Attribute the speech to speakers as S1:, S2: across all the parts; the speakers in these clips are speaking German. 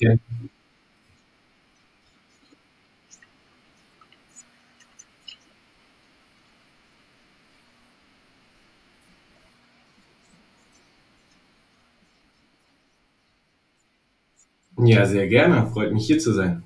S1: Ja. Sehr gerne. Freut mich hier zu sein.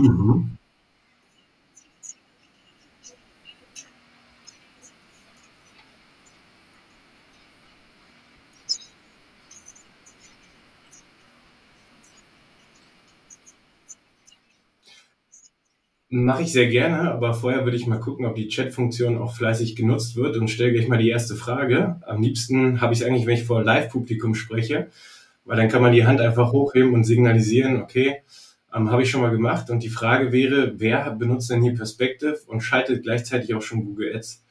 S1: Mhm. Mache ich sehr gerne, aber vorher würde ich mal gucken, ob die Chat-Funktion auch fleißig genutzt wird und stelle gleich mal die erste Frage. Am liebsten habe ich es eigentlich, wenn ich vor Live-Publikum spreche, weil dann kann man die Hand einfach hochheben und signalisieren, okay, ähm, habe ich schon mal gemacht. Und die Frage wäre, wer benutzt denn hier Perspective und schaltet gleichzeitig auch schon Google Ads?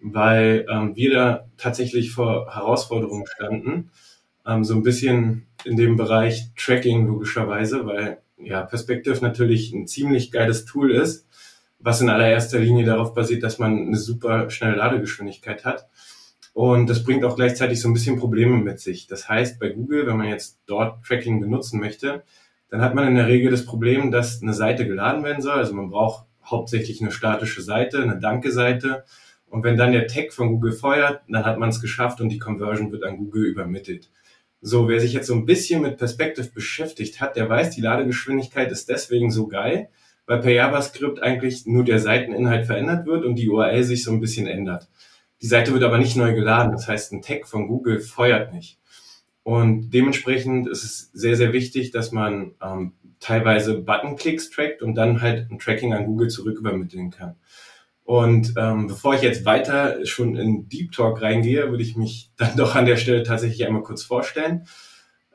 S1: Weil ähm, wir da tatsächlich vor Herausforderungen standen, ähm, so ein bisschen in dem Bereich Tracking logischerweise, weil ja Perspective natürlich ein ziemlich geiles Tool ist, was in allererster Linie darauf basiert, dass man eine super schnelle Ladegeschwindigkeit hat. Und das bringt auch gleichzeitig so ein bisschen Probleme mit sich. Das heißt, bei Google, wenn man jetzt dort Tracking benutzen möchte, dann hat man in der Regel das Problem, dass eine Seite geladen werden soll. Also man braucht hauptsächlich eine statische Seite, eine Danke-Seite. Und wenn dann der Tag von Google feuert, dann hat man es geschafft und die Conversion wird an Google übermittelt. So, wer sich jetzt so ein bisschen mit Perspective beschäftigt hat, der weiß, die Ladegeschwindigkeit ist deswegen so geil, weil per JavaScript eigentlich nur der Seiteninhalt verändert wird und die URL sich so ein bisschen ändert. Die Seite wird aber nicht neu geladen. Das heißt, ein Tag von Google feuert nicht. Und dementsprechend ist es sehr, sehr wichtig, dass man ähm, teilweise Buttonklicks trackt und dann halt ein Tracking an Google zurück übermitteln kann. Und ähm, bevor ich jetzt weiter schon in Deep Talk reingehe, würde ich mich dann doch an der Stelle tatsächlich einmal kurz vorstellen.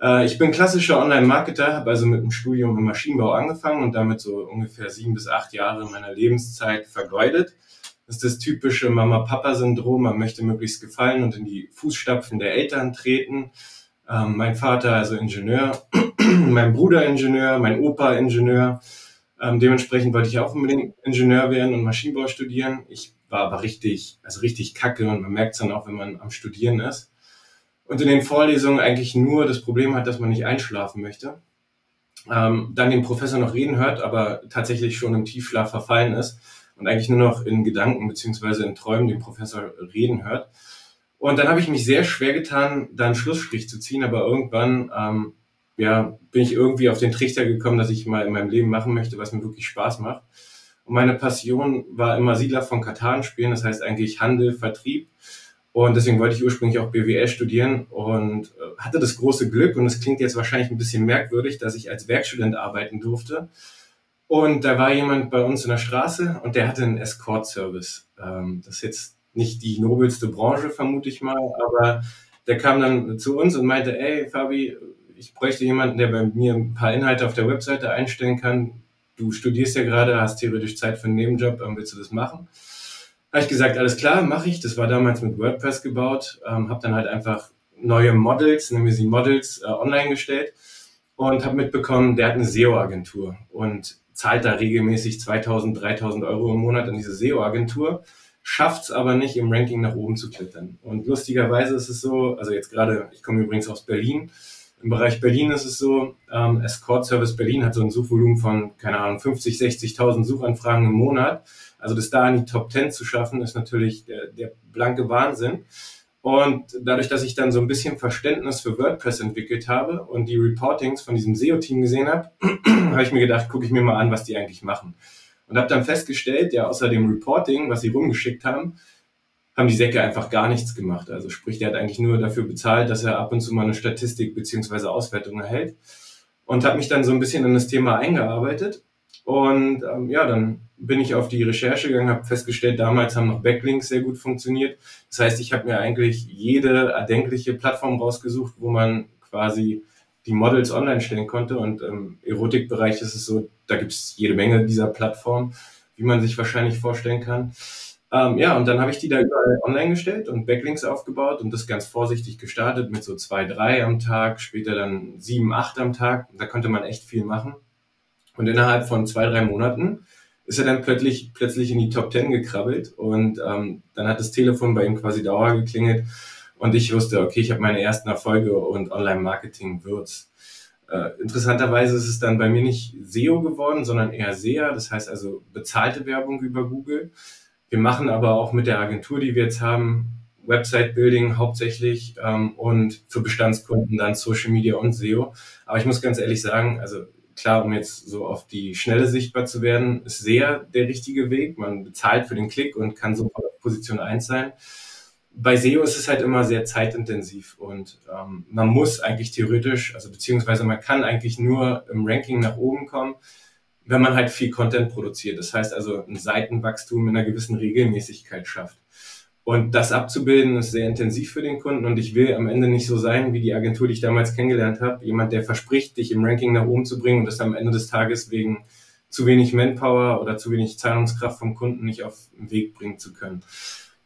S1: Äh, ich bin klassischer Online-Marketer, habe also mit einem Studium im Maschinenbau angefangen und damit so ungefähr sieben bis acht Jahre meiner Lebenszeit vergeudet. Das ist das typische Mama-Papa-Syndrom. Man möchte möglichst gefallen und in die Fußstapfen der Eltern treten ähm, mein Vater also Ingenieur, mein Bruder Ingenieur, mein Opa Ingenieur. Ähm, dementsprechend wollte ich auch unbedingt Ingenieur werden und Maschinenbau studieren. Ich war aber richtig, also richtig kacke und man merkt es dann auch, wenn man am Studieren ist. Und in den Vorlesungen eigentlich nur das Problem hat, dass man nicht einschlafen möchte. Ähm, dann den Professor noch reden hört, aber tatsächlich schon im Tiefschlaf verfallen ist und eigentlich nur noch in Gedanken beziehungsweise in Träumen den Professor reden hört. Und dann habe ich mich sehr schwer getan, da einen Schlussstrich zu ziehen, aber irgendwann ähm, ja, bin ich irgendwie auf den Trichter gekommen, dass ich mal in meinem Leben machen möchte, was mir wirklich Spaß macht. Und meine Passion war immer Siedler von Katan spielen, das heißt eigentlich Handel, Vertrieb. Und deswegen wollte ich ursprünglich auch BWL studieren und äh, hatte das große Glück, und es klingt jetzt wahrscheinlich ein bisschen merkwürdig, dass ich als Werkstudent arbeiten durfte. Und da war jemand bei uns in der Straße und der hatte einen Escort-Service. Ähm, das ist jetzt nicht die nobelste Branche, vermute ich mal, aber der kam dann zu uns und meinte, ey, Fabi, ich bräuchte jemanden, der bei mir ein paar Inhalte auf der Webseite einstellen kann. Du studierst ja gerade, hast theoretisch Zeit für einen Nebenjob, willst du das machen? Habe ich gesagt, alles klar, mache ich. Das war damals mit WordPress gebaut. Ähm, habe dann halt einfach neue Models, nennen wir sie Models, äh, online gestellt und habe mitbekommen, der hat eine SEO-Agentur und zahlt da regelmäßig 2000, 3000 Euro im Monat an diese SEO-Agentur schafft es aber nicht, im Ranking nach oben zu klettern. Und lustigerweise ist es so, also jetzt gerade, ich komme übrigens aus Berlin, im Bereich Berlin ist es so, ähm, Escort Service Berlin hat so ein Suchvolumen von, keine Ahnung, 50, 60.000 Suchanfragen im Monat. Also das da in die Top 10 zu schaffen, ist natürlich der, der blanke Wahnsinn. Und dadurch, dass ich dann so ein bisschen Verständnis für WordPress entwickelt habe und die Reportings von diesem SEO-Team gesehen habe, habe ich mir gedacht, gucke ich mir mal an, was die eigentlich machen. Und habe dann festgestellt, ja, außer dem Reporting, was sie rumgeschickt haben, haben die Säcke einfach gar nichts gemacht. Also sprich, der hat eigentlich nur dafür bezahlt, dass er ab und zu mal eine Statistik beziehungsweise Auswertung erhält. Und habe mich dann so ein bisschen in das Thema eingearbeitet. Und ähm, ja, dann bin ich auf die Recherche gegangen, habe festgestellt, damals haben noch Backlinks sehr gut funktioniert. Das heißt, ich habe mir eigentlich jede erdenkliche Plattform rausgesucht, wo man quasi die Models online stellen konnte. Und im Erotikbereich ist es so, da gibt es jede Menge dieser Plattformen, wie man sich wahrscheinlich vorstellen kann. Ähm, ja, und dann habe ich die da überall online gestellt und Backlinks aufgebaut und das ganz vorsichtig gestartet mit so zwei, drei am Tag, später dann sieben, acht am Tag. Da konnte man echt viel machen. Und innerhalb von zwei, drei Monaten ist er dann plötzlich, plötzlich in die Top Ten gekrabbelt und ähm, dann hat das Telefon bei ihm quasi Dauer geklingelt und ich wusste, okay, ich habe meine ersten Erfolge und Online-Marketing wird's. Äh, interessanterweise ist es dann bei mir nicht SEO geworden, sondern eher SEA, das heißt also bezahlte Werbung über Google. Wir machen aber auch mit der Agentur, die wir jetzt haben, Website-Building hauptsächlich ähm, und für Bestandskunden dann Social Media und SEO. Aber ich muss ganz ehrlich sagen, also klar, um jetzt so auf die Schnelle sichtbar zu werden, ist sehr der richtige Weg. Man bezahlt für den Klick und kann sofort auf Position 1 sein. Bei SEO ist es halt immer sehr zeitintensiv und ähm, man muss eigentlich theoretisch, also beziehungsweise man kann eigentlich nur im Ranking nach oben kommen, wenn man halt viel Content produziert. Das heißt also ein Seitenwachstum in einer gewissen Regelmäßigkeit schafft. Und das abzubilden ist sehr intensiv für den Kunden und ich will am Ende nicht so sein wie die Agentur, die ich damals kennengelernt habe. Jemand, der verspricht, dich im Ranking nach oben zu bringen und das am Ende des Tages wegen zu wenig Manpower oder zu wenig Zahlungskraft vom Kunden nicht auf den Weg bringen zu können.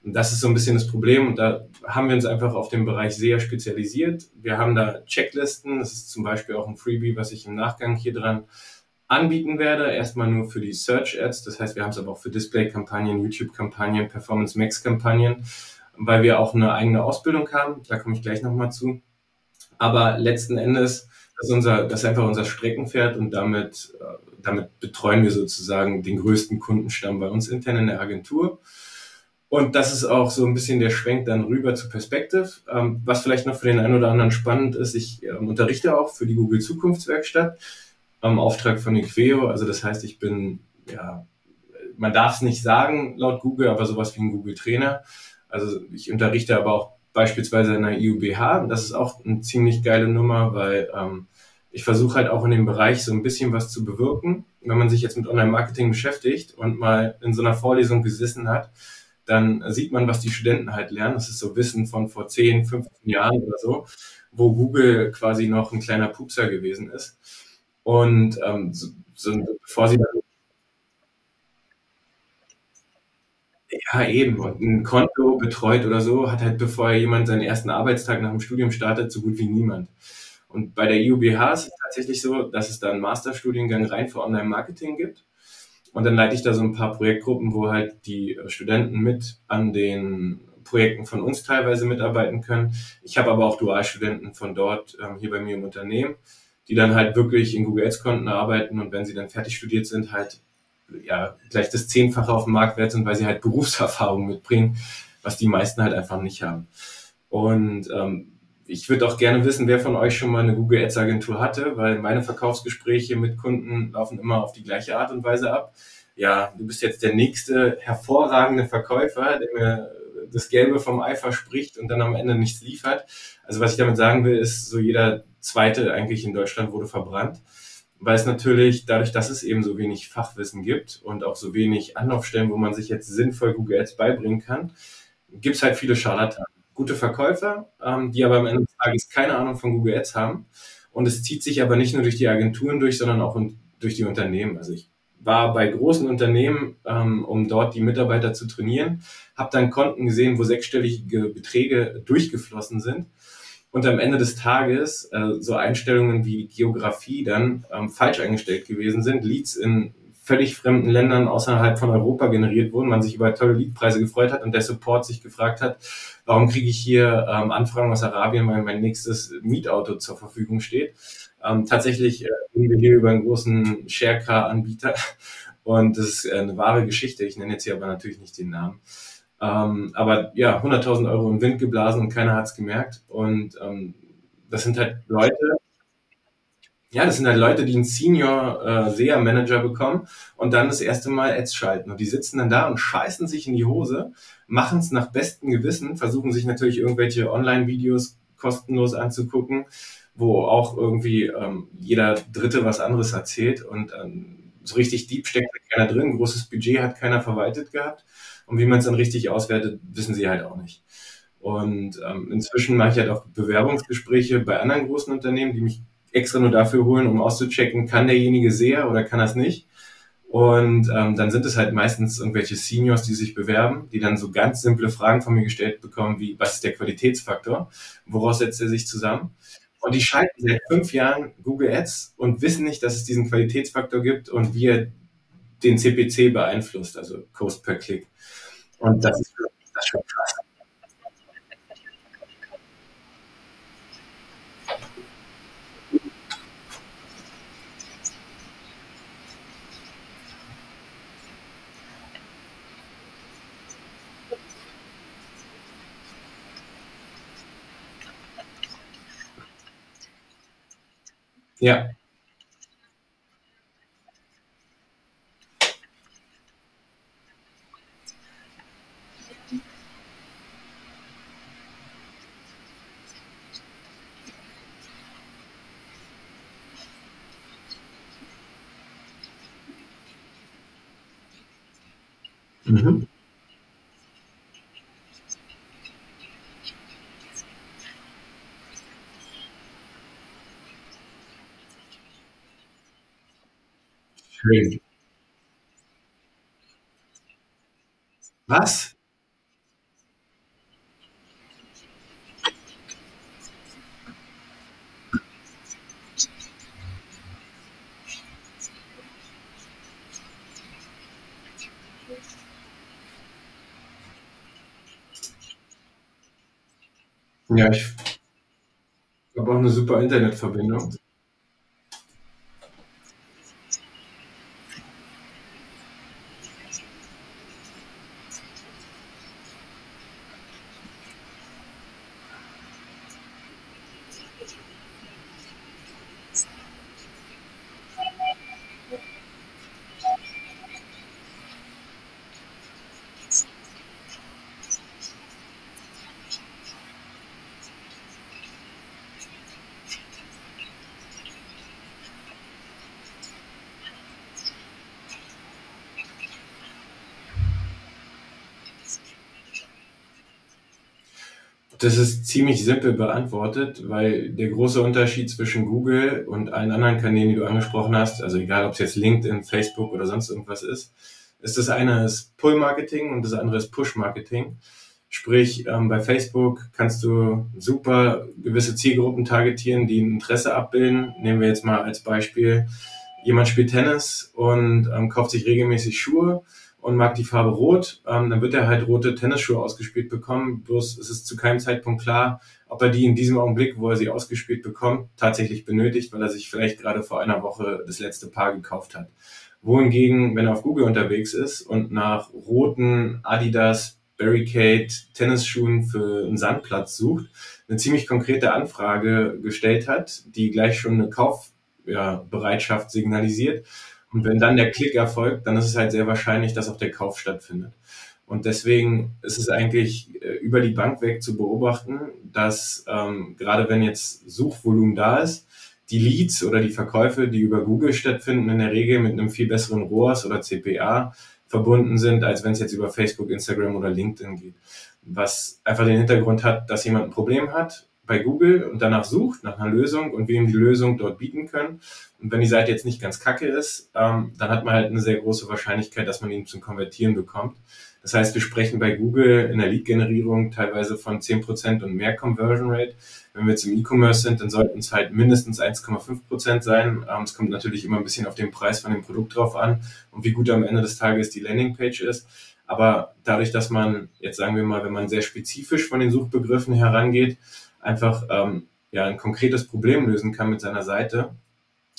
S1: Und das ist so ein bisschen das Problem und da haben wir uns einfach auf den Bereich sehr spezialisiert. Wir haben da Checklisten, das ist zum Beispiel auch ein Freebie, was ich im Nachgang hier dran anbieten werde. Erstmal nur für die Search Ads. Das heißt, wir haben es aber auch für Display-Kampagnen, YouTube-Kampagnen, Performance Max-Kampagnen, weil wir auch eine eigene Ausbildung haben. Da komme ich gleich nochmal zu. Aber letzten Endes, das ist, unser, das ist einfach unser Streckenpferd und damit, äh, damit betreuen wir sozusagen den größten Kundenstamm bei uns intern in der Agentur. Und das ist auch so ein bisschen der Schwenk dann rüber zu Perspective. Ähm, was vielleicht noch für den einen oder anderen spannend ist, ich ähm, unterrichte auch für die Google Zukunftswerkstatt am Auftrag von Equeo. Also das heißt, ich bin, ja, man darf es nicht sagen laut Google, aber sowas wie ein Google-Trainer. Also ich unterrichte aber auch beispielsweise in der IUBH. Das ist auch eine ziemlich geile Nummer, weil ähm, ich versuche halt auch in dem Bereich so ein bisschen was zu bewirken. Wenn man sich jetzt mit Online-Marketing beschäftigt und mal in so einer Vorlesung gesessen hat, dann sieht man, was die Studenten halt lernen. Das ist so Wissen von vor 10, 15 Jahren oder so, wo Google quasi noch ein kleiner Pupser gewesen ist. Und ähm, so, so, bevor sie dann Ja, eben. Und ein Konto betreut oder so hat halt, bevor jemand seinen ersten Arbeitstag nach dem Studium startet, so gut wie niemand. Und bei der IUBH ist es tatsächlich so, dass es da einen Masterstudiengang rein für Online-Marketing gibt. Und dann leite ich da so ein paar Projektgruppen, wo halt die Studenten mit an den Projekten von uns teilweise mitarbeiten können. Ich habe aber auch Dualstudenten von dort ähm, hier bei mir im Unternehmen die dann halt wirklich in Google Ads Konten arbeiten und wenn sie dann fertig studiert sind, halt ja gleich das Zehnfache auf dem Markt wert sind, weil sie halt Berufserfahrung mitbringen, was die meisten halt einfach nicht haben. Und ähm, ich würde auch gerne wissen, wer von euch schon mal eine Google Ads Agentur hatte, weil meine Verkaufsgespräche mit Kunden laufen immer auf die gleiche Art und Weise ab. Ja, du bist jetzt der nächste hervorragende Verkäufer, der mir das Gelbe vom Ei verspricht und dann am Ende nichts liefert. Also was ich damit sagen will, ist, so jeder zweite eigentlich in Deutschland wurde verbrannt, weil es natürlich dadurch, dass es eben so wenig Fachwissen gibt und auch so wenig Anlaufstellen, wo man sich jetzt sinnvoll Google Ads beibringen kann, gibt es halt viele Scharlatanen. Gute Verkäufer, ähm, die aber am Ende des Tages keine Ahnung von Google Ads haben. Und es zieht sich aber nicht nur durch die Agenturen durch, sondern auch durch die Unternehmen. Also ich war bei großen Unternehmen, ähm, um dort die Mitarbeiter zu trainieren, habe dann Konten gesehen, wo sechsstellige Beträge durchgeflossen sind und am Ende des Tages äh, so Einstellungen wie Geografie dann ähm, falsch eingestellt gewesen sind, Leads in völlig fremden Ländern außerhalb von Europa generiert wurden, man sich über tolle Leadpreise gefreut hat und der Support sich gefragt hat, warum kriege ich hier ähm, Anfragen aus Arabien, weil mein nächstes Mietauto zur Verfügung steht. Ähm, tatsächlich äh, reden wir hier über einen großen Sharecar-Anbieter und das ist äh, eine wahre Geschichte. Ich nenne jetzt hier aber natürlich nicht den Namen. Ähm, aber ja, 100.000 Euro in Wind geblasen und keiner hat's gemerkt. Und ähm, das sind halt Leute, ja, das sind halt Leute, die einen Senior äh, SEA Manager bekommen und dann das erste Mal Ads schalten. Und die sitzen dann da und scheißen sich in die Hose, machen es nach bestem Gewissen, versuchen sich natürlich irgendwelche Online-Videos kostenlos anzugucken, wo auch irgendwie ähm, jeder Dritte was anderes erzählt und ähm, so richtig deep steckt keiner drin, großes Budget hat keiner verwaltet gehabt und wie man es dann richtig auswertet, wissen sie halt auch nicht. Und ähm, inzwischen mache ich halt auch Bewerbungsgespräche bei anderen großen Unternehmen, die mich extra nur dafür holen, um auszuchecken, kann derjenige sehr oder kann es nicht. Und ähm, dann sind es halt meistens irgendwelche Seniors, die sich bewerben, die dann so ganz simple Fragen von mir gestellt bekommen, wie was ist der Qualitätsfaktor, woraus setzt er sich zusammen? Und die schalten seit fünf Jahren Google Ads und wissen nicht, dass es diesen Qualitätsfaktor gibt und wie er den CPC beeinflusst, also Cost per Klick. Und das ist, das ist schon krass. Ja. Mhm. Schön. Was? Ja, ich habe auch eine super Internetverbindung. Das ist ziemlich simpel beantwortet, weil der große Unterschied zwischen Google und allen anderen Kanälen, die du angesprochen hast, also egal ob es jetzt LinkedIn, Facebook oder sonst irgendwas ist, ist das eine ist Pull-Marketing und das andere ist Push-Marketing. Sprich, ähm, bei Facebook kannst du super gewisse Zielgruppen targetieren, die ein Interesse abbilden. Nehmen wir jetzt mal als Beispiel, jemand spielt Tennis und ähm, kauft sich regelmäßig Schuhe und mag die Farbe Rot, ähm, dann wird er halt rote Tennisschuhe ausgespielt bekommen. Bloß ist es zu keinem Zeitpunkt klar, ob er die in diesem Augenblick, wo er sie ausgespielt bekommt, tatsächlich benötigt, weil er sich vielleicht gerade vor einer Woche das letzte Paar gekauft hat. Wohingegen, wenn er auf Google unterwegs ist und nach roten Adidas Barricade Tennisschuhen für einen Sandplatz sucht, eine ziemlich konkrete Anfrage gestellt hat, die gleich schon eine Kaufbereitschaft ja, signalisiert und wenn dann der Klick erfolgt, dann ist es halt sehr wahrscheinlich, dass auch der Kauf stattfindet. Und deswegen ist es eigentlich äh, über die Bank weg zu beobachten, dass ähm, gerade wenn jetzt Suchvolumen da ist, die Leads oder die Verkäufe, die über Google stattfinden, in der Regel mit einem viel besseren ROAS oder CPA verbunden sind, als wenn es jetzt über Facebook, Instagram oder LinkedIn geht. Was einfach den Hintergrund hat, dass jemand ein Problem hat bei Google und danach sucht, nach einer Lösung und ihm die Lösung dort bieten können. Und wenn die Seite jetzt nicht ganz kacke ist, ähm, dann hat man halt eine sehr große Wahrscheinlichkeit, dass man ihn zum Konvertieren bekommt. Das heißt, wir sprechen bei Google in der Lead-Generierung teilweise von 10% und mehr Conversion Rate. Wenn wir jetzt im E-Commerce sind, dann sollten es halt mindestens 1,5% sein. Ähm, es kommt natürlich immer ein bisschen auf den Preis von dem Produkt drauf an und wie gut am Ende des Tages die Landingpage ist. Aber dadurch, dass man, jetzt sagen wir mal, wenn man sehr spezifisch von den Suchbegriffen herangeht, einfach ähm, ja, ein konkretes Problem lösen kann mit seiner Seite,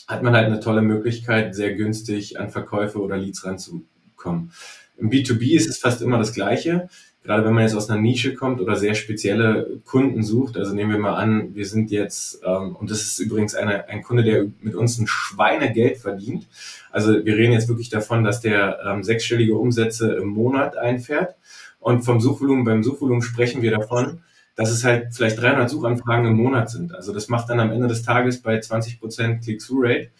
S1: hat man halt eine tolle Möglichkeit, sehr günstig an Verkäufe oder Leads ranzukommen. Im B2B ist es fast immer das Gleiche. gerade wenn man jetzt aus einer Nische kommt oder sehr spezielle Kunden sucht, also nehmen wir mal an, wir sind jetzt, ähm, und das ist übrigens eine, ein Kunde, der mit uns ein Schweinegeld verdient. Also wir reden jetzt wirklich davon, dass der ähm, sechsstellige Umsätze im Monat einfährt. Und vom Suchvolumen, beim Suchvolumen sprechen wir davon, dass es halt vielleicht 300 Suchanfragen im Monat sind. Also das macht dann am Ende des Tages bei 20% Click-Through-Rate,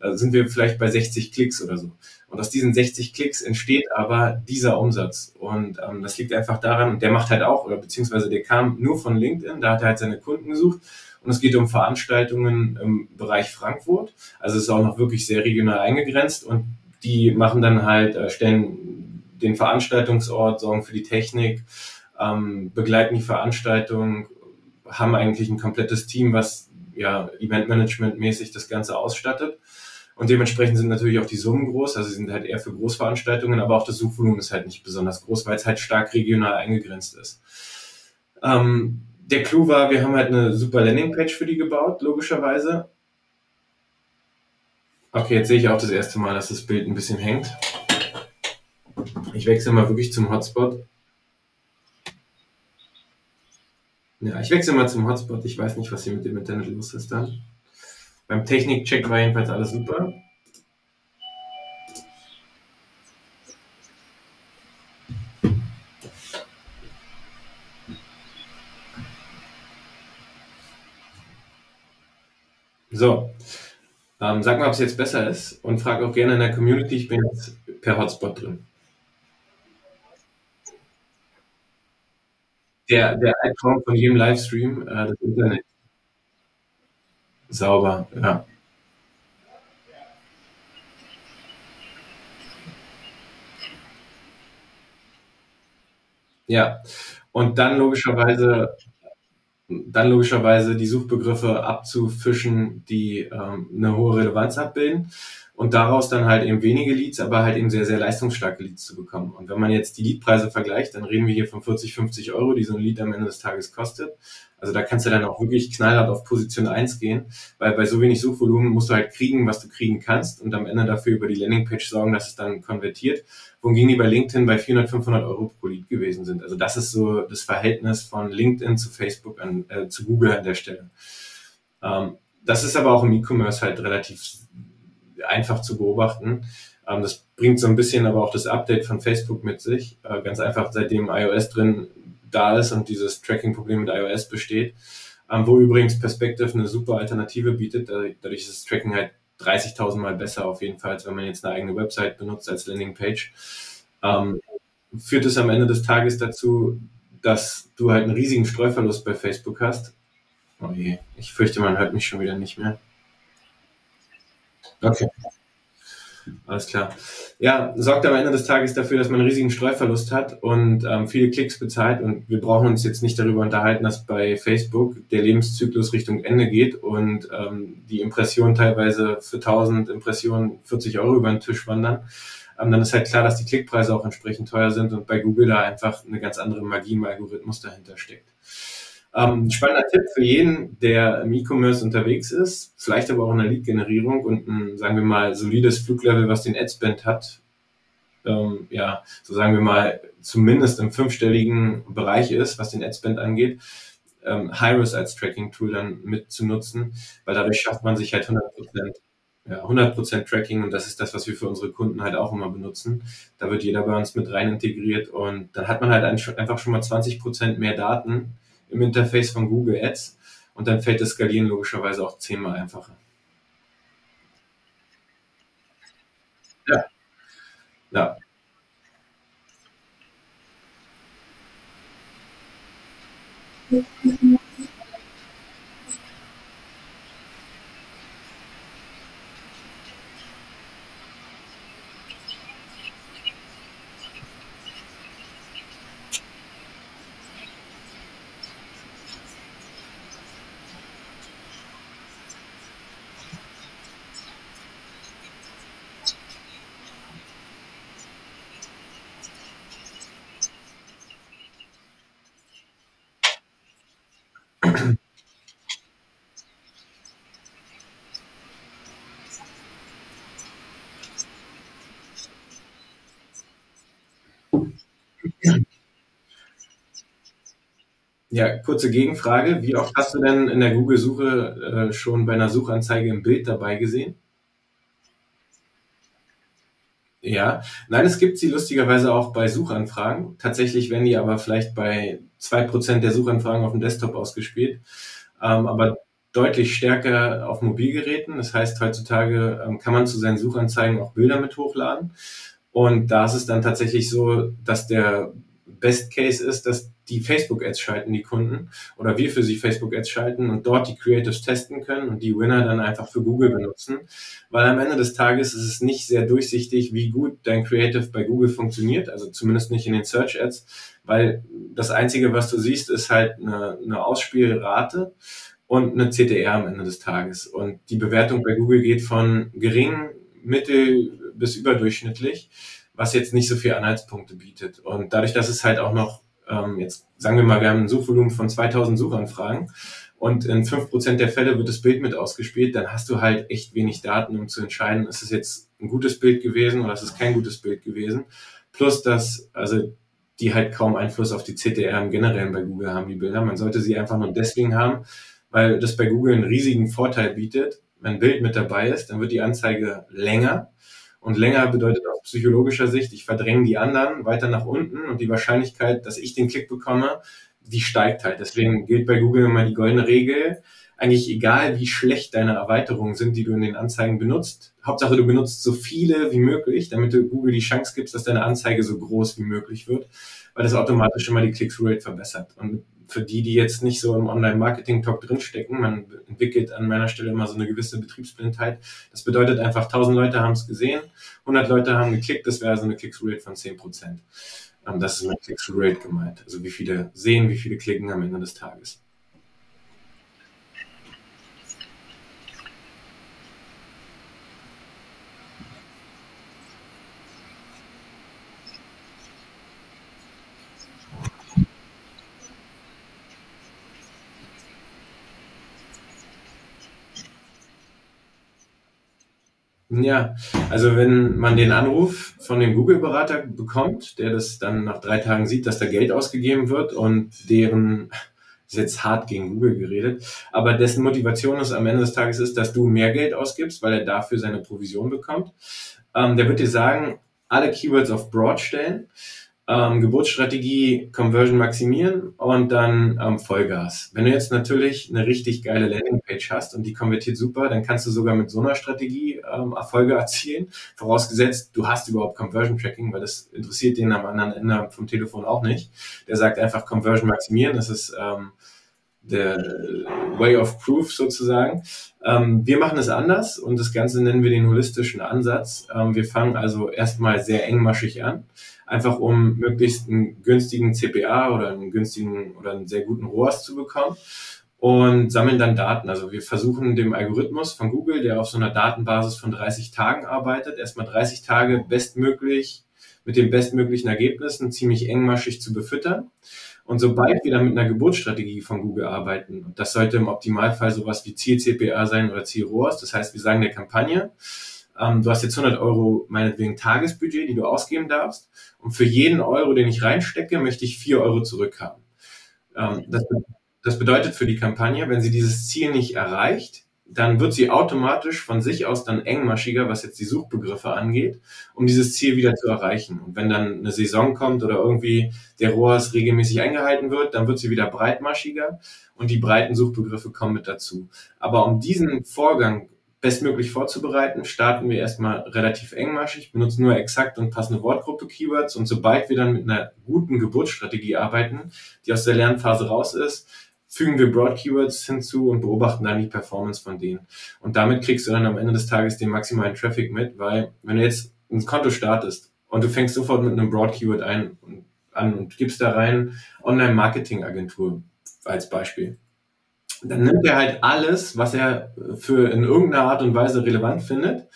S1: äh, sind wir vielleicht bei 60 Klicks oder so. Und aus diesen 60 Klicks entsteht aber dieser Umsatz. Und ähm, das liegt einfach daran, der macht halt auch, oder beziehungsweise der kam nur von LinkedIn, da hat er halt seine Kunden gesucht. Und es geht um Veranstaltungen im Bereich Frankfurt. Also es ist auch noch wirklich sehr regional eingegrenzt und die machen dann halt, äh, stellen den Veranstaltungsort, sorgen für die Technik, ähm, begleiten die Veranstaltung, haben eigentlich ein komplettes Team, was ja Eventmanagement-mäßig das Ganze ausstattet. Und dementsprechend sind natürlich auch die Summen groß, also sie sind halt eher für Großveranstaltungen, aber auch das Suchvolumen ist halt nicht besonders groß, weil es halt stark regional eingegrenzt ist. Ähm, der Clou war, wir haben halt eine super Landingpage für die gebaut, logischerweise. Okay, jetzt sehe ich auch das erste Mal, dass das Bild ein bisschen hängt. Ich wechsle mal wirklich zum Hotspot. Ja, ich wechsle mal zum Hotspot. Ich weiß nicht, was hier mit dem Internet los ist dann. Beim Technikcheck war jedenfalls alles super. So, ähm, sag mal, ob es jetzt besser ist und frag auch gerne in der Community. Ich bin jetzt per Hotspot drin. Der, der Albtraum von jedem Livestream, äh, das Internet. Sauber, ja. Ja. Und dann logischerweise, dann logischerweise die Suchbegriffe abzufischen, die ähm, eine hohe Relevanz abbilden und daraus dann halt eben wenige Leads, aber halt eben sehr, sehr leistungsstarke Leads zu bekommen. Und wenn man jetzt die Leadpreise vergleicht, dann reden wir hier von 40, 50 Euro, die so ein Lead am Ende des Tages kostet. Also da kannst du dann auch wirklich knallhart auf Position 1 gehen, weil bei so wenig Suchvolumen musst du halt kriegen, was du kriegen kannst und am Ende dafür über die Landingpage sorgen, dass es dann konvertiert. Wohingegen die bei LinkedIn bei 400, 500 Euro pro Lead gewesen sind. Also das ist so das Verhältnis von LinkedIn zu Facebook an, äh, zu Google an der Stelle. Ähm, das ist aber auch im E-Commerce halt relativ einfach zu beobachten. Ähm, das bringt so ein bisschen aber auch das Update von Facebook mit sich. Äh, ganz einfach, seitdem iOS drin da ist und dieses Tracking-Problem mit iOS besteht. Ähm, wo übrigens Perspective eine super Alternative bietet. Dadurch ist das Tracking halt 30.000 Mal besser auf jeden Fall, als wenn man jetzt eine eigene Website benutzt als Landingpage. Ähm, führt es am Ende des Tages dazu, dass du halt einen riesigen Streuverlust bei Facebook hast. Oh je, ich fürchte, man hört mich schon wieder nicht mehr. Okay. Alles klar. Ja, sorgt am Ende des Tages dafür, dass man einen riesigen Streuverlust hat und ähm, viele Klicks bezahlt. Und wir brauchen uns jetzt nicht darüber unterhalten, dass bei Facebook der Lebenszyklus Richtung Ende geht und ähm, die Impressionen teilweise für 1000 Impressionen 40 Euro über den Tisch wandern. Ähm, dann ist halt klar, dass die Klickpreise auch entsprechend teuer sind und bei Google da einfach eine ganz andere Magie im Algorithmus dahinter steckt. Ähm, spannender Tipp für jeden, der im E-Commerce unterwegs ist, vielleicht aber auch in der Lead-Generierung und ein, sagen wir mal, solides Fluglevel, was den Adspend hat, ähm, ja, so sagen wir mal, zumindest im fünfstelligen Bereich ist, was den Adspend angeht, ähm, Hyros als Tracking-Tool dann mit zu nutzen, weil dadurch schafft man sich halt 100 ja, 100% Tracking und das ist das, was wir für unsere Kunden halt auch immer benutzen. Da wird jeder bei uns mit rein integriert und dann hat man halt einfach schon mal 20% mehr Daten, im Interface von Google Ads und dann fällt das Skalieren logischerweise auch zehnmal einfacher. Ja. Ja. Ja, kurze Gegenfrage. Wie oft hast du denn in der Google-Suche äh, schon bei einer Suchanzeige ein Bild dabei gesehen? Ja, nein, es gibt sie lustigerweise auch bei Suchanfragen. Tatsächlich werden die aber vielleicht bei zwei Prozent der Suchanfragen auf dem Desktop ausgespielt, ähm, aber deutlich stärker auf Mobilgeräten. Das heißt, heutzutage ähm, kann man zu seinen Suchanzeigen auch Bilder mit hochladen. Und da ist es dann tatsächlich so, dass der Best Case ist, dass die Facebook-Ads schalten, die Kunden, oder wir für sie Facebook-Ads schalten und dort die Creatives testen können und die Winner dann einfach für Google benutzen. Weil am Ende des Tages ist es nicht sehr durchsichtig, wie gut dein Creative bei Google funktioniert, also zumindest nicht in den Search-Ads, weil das Einzige, was du siehst, ist halt eine, eine Ausspielrate und eine CTR am Ende des Tages. Und die Bewertung bei Google geht von gering, mittel bis überdurchschnittlich was jetzt nicht so viel Anhaltspunkte bietet. Und dadurch, dass es halt auch noch, ähm, jetzt sagen wir mal, wir haben ein Suchvolumen von 2000 Suchanfragen und in 5% der Fälle wird das Bild mit ausgespielt, dann hast du halt echt wenig Daten, um zu entscheiden, ist es jetzt ein gutes Bild gewesen oder ist es kein gutes Bild gewesen. Plus, dass, also die halt kaum Einfluss auf die CTR im Generellen bei Google haben, die Bilder. Man sollte sie einfach nur deswegen haben, weil das bei Google einen riesigen Vorteil bietet. Wenn ein Bild mit dabei ist, dann wird die Anzeige länger und länger bedeutet aus psychologischer Sicht, ich verdränge die anderen weiter nach unten und die Wahrscheinlichkeit, dass ich den Klick bekomme, die steigt halt. Deswegen gilt bei Google immer die goldene Regel. Eigentlich egal, wie schlecht deine Erweiterungen sind, die du in den Anzeigen benutzt. Hauptsache, du benutzt so viele wie möglich, damit du Google die Chance gibst, dass deine Anzeige so groß wie möglich wird, weil das automatisch immer die Click-Through-Rate verbessert. Und für die, die jetzt nicht so im Online-Marketing-Talk drinstecken, man entwickelt an meiner Stelle immer so eine gewisse Betriebsblindheit. Das bedeutet einfach, 1000 Leute haben es gesehen, 100 Leute haben geklickt, das wäre also eine Click-Through-Rate von 10%. Ähm, das ist mit Click-Through-Rate gemeint. Also wie viele sehen, wie viele klicken am Ende des Tages. Ja, also wenn man den Anruf von dem Google-Berater bekommt, der das dann nach drei Tagen sieht, dass da Geld ausgegeben wird und deren, ist jetzt hart gegen Google geredet, aber dessen Motivation ist am Ende des Tages ist, dass du mehr Geld ausgibst, weil er dafür seine Provision bekommt. Ähm, der wird dir sagen, alle Keywords auf Broad stellen ähm, Geburtsstrategie, Conversion maximieren und dann ähm, Vollgas. Wenn du jetzt natürlich eine richtig geile Landingpage hast und die konvertiert super, dann kannst du sogar mit so einer Strategie ähm, Erfolge erzielen. Vorausgesetzt, du hast überhaupt Conversion Tracking, weil das interessiert den am anderen Ende vom Telefon auch nicht. Der sagt einfach Conversion maximieren. Das ist ähm, der Way of Proof sozusagen. Ähm, wir machen es anders und das Ganze nennen wir den holistischen Ansatz. Ähm, wir fangen also erstmal sehr engmaschig an einfach um möglichst einen günstigen CPA oder einen günstigen oder einen sehr guten ROAS zu bekommen und sammeln dann Daten. Also wir versuchen dem Algorithmus von Google, der auf so einer Datenbasis von 30 Tagen arbeitet, erstmal 30 Tage bestmöglich mit den bestmöglichen Ergebnissen ziemlich engmaschig zu befüttern. Und sobald wir dann mit einer Geburtsstrategie von Google arbeiten, und das sollte im Optimalfall sowas wie Ziel-CPA sein oder Ziel-ROAS, das heißt, wir sagen der Kampagne, ähm, du hast jetzt 100 Euro meinetwegen Tagesbudget, die du ausgeben darfst. Und für jeden Euro, den ich reinstecke, möchte ich 4 Euro zurückhaben. Ähm, das, das bedeutet für die Kampagne, wenn sie dieses Ziel nicht erreicht, dann wird sie automatisch von sich aus dann engmaschiger, was jetzt die Suchbegriffe angeht, um dieses Ziel wieder zu erreichen. Und wenn dann eine Saison kommt oder irgendwie der ROAS regelmäßig eingehalten wird, dann wird sie wieder breitmaschiger und die breiten Suchbegriffe kommen mit dazu. Aber um diesen Vorgang bestmöglich vorzubereiten, starten wir erstmal relativ engmaschig, benutzen nur exakt und passende Wortgruppe-Keywords und sobald wir dann mit einer guten Geburtsstrategie arbeiten, die aus der Lernphase raus ist, fügen wir Broad-Keywords hinzu und beobachten dann die Performance von denen. Und damit kriegst du dann am Ende des Tages den maximalen Traffic mit, weil wenn du jetzt ein Konto startest und du fängst sofort mit einem Broad-Keyword ein und, an und gibst da rein Online-Marketing-Agentur als Beispiel dann nimmt er halt alles, was er für in irgendeiner Art und Weise relevant findet,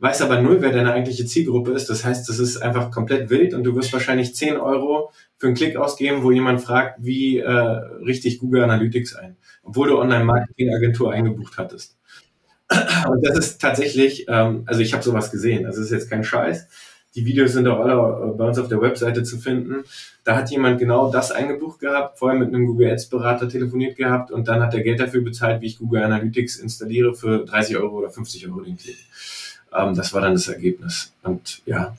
S1: weiß aber null, wer deine eigentliche Zielgruppe ist. Das heißt, das ist einfach komplett wild und du wirst wahrscheinlich 10 Euro für einen Klick ausgeben, wo jemand fragt, wie äh, richtig Google Analytics ein, obwohl du Online-Marketing-Agentur eingebucht hattest. Und das ist tatsächlich, ähm, also ich habe sowas gesehen, also ist jetzt kein Scheiß. Die Videos sind auch alle äh, bei uns auf der Webseite zu finden. Da hat jemand genau das eingebucht gehabt, vorher mit einem Google Ads Berater telefoniert gehabt und dann hat er Geld dafür bezahlt, wie ich Google Analytics installiere für 30 Euro oder 50 Euro den Klick. Ähm, das war dann das Ergebnis. Und ja,